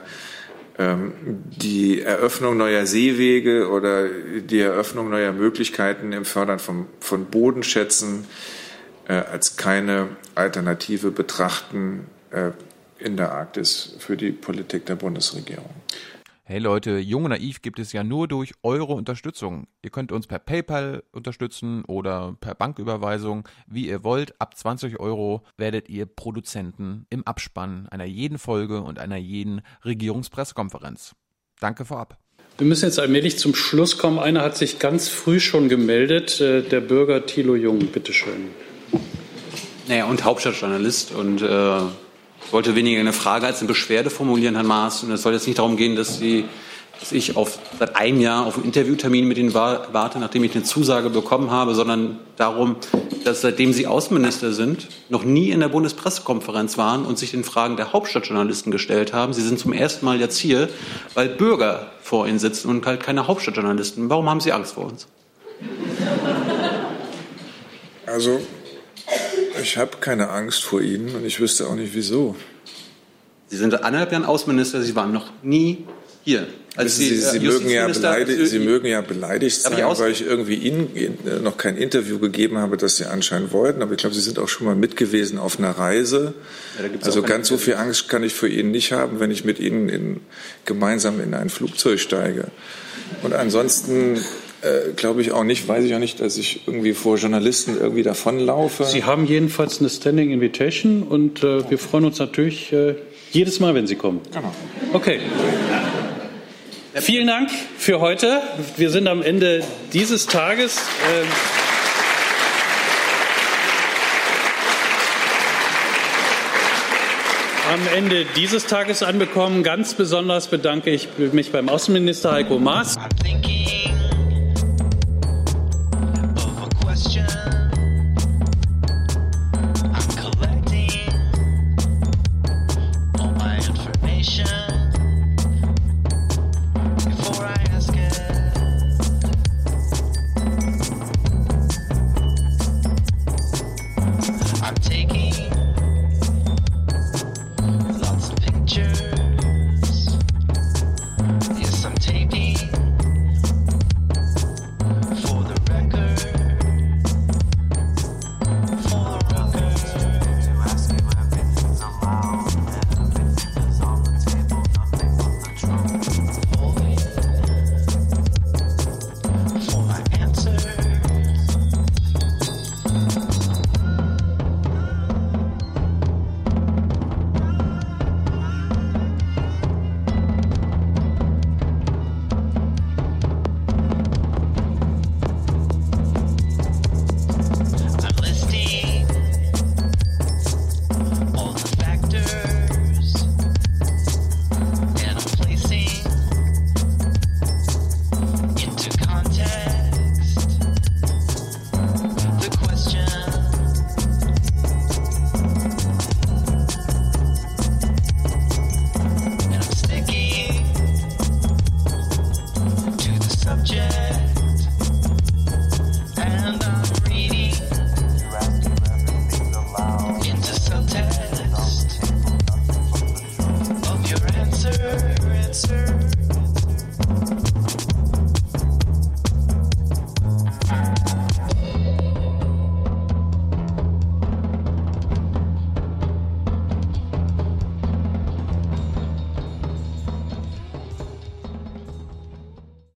die Eröffnung neuer Seewege oder die Eröffnung neuer Möglichkeiten im Fördern von, von Bodenschätzen äh, als keine Alternative betrachten äh, in der Arktis für die Politik der Bundesregierung. Hey Leute, Jung und Naiv gibt es ja nur durch eure Unterstützung. Ihr könnt uns per PayPal unterstützen oder per Banküberweisung, wie ihr wollt. Ab 20 Euro werdet ihr Produzenten im Abspann einer jeden Folge und einer jeden Regierungspressekonferenz. Danke vorab. Wir müssen jetzt allmählich zum Schluss kommen. Einer hat sich ganz früh schon gemeldet, äh, der Bürger Thilo Jung. Bitteschön. Naja, und Hauptstadtjournalist und äh ich wollte weniger eine Frage als eine Beschwerde formulieren, Herrn Maas. Und es soll jetzt nicht darum gehen, dass, Sie, dass ich auf, seit einem Jahr auf einen Interviewtermin mit Ihnen warte, nachdem ich eine Zusage bekommen habe, sondern darum, dass seitdem Sie Außenminister sind, noch nie in der Bundespressekonferenz waren und sich den Fragen der Hauptstadtjournalisten gestellt haben. Sie sind zum ersten Mal jetzt hier, weil Bürger vor Ihnen sitzen und halt keine Hauptstadtjournalisten. Warum haben Sie Angst vor uns? Also ich habe keine Angst vor Ihnen und ich wüsste auch nicht wieso. Sie sind anderthalb Jahre Außenminister, Sie waren noch nie hier. Also Sie, Sie, Sie, mögen ja beleidigt, Sie mögen ja beleidigt sein, ich weil ich irgendwie Ihnen noch kein Interview gegeben habe, das Sie anscheinend wollten. Aber ich glaube, Sie sind auch schon mal mit gewesen auf einer Reise. Ja, also ganz so viel Angst kann ich für Ihnen nicht haben, wenn ich mit Ihnen in, gemeinsam in ein Flugzeug steige. Und ansonsten äh, glaube ich auch nicht, weiß ich auch nicht, dass ich irgendwie vor Journalisten irgendwie davonlaufe. Sie haben jedenfalls eine Standing Invitation und äh, wir freuen uns natürlich äh, jedes Mal, wenn Sie kommen. Genau. Okay. Vielen Dank für heute. Wir sind am Ende dieses Tages. Ähm, am Ende dieses Tages anbekommen. Ganz besonders bedanke ich mich beim Außenminister Heiko Maas.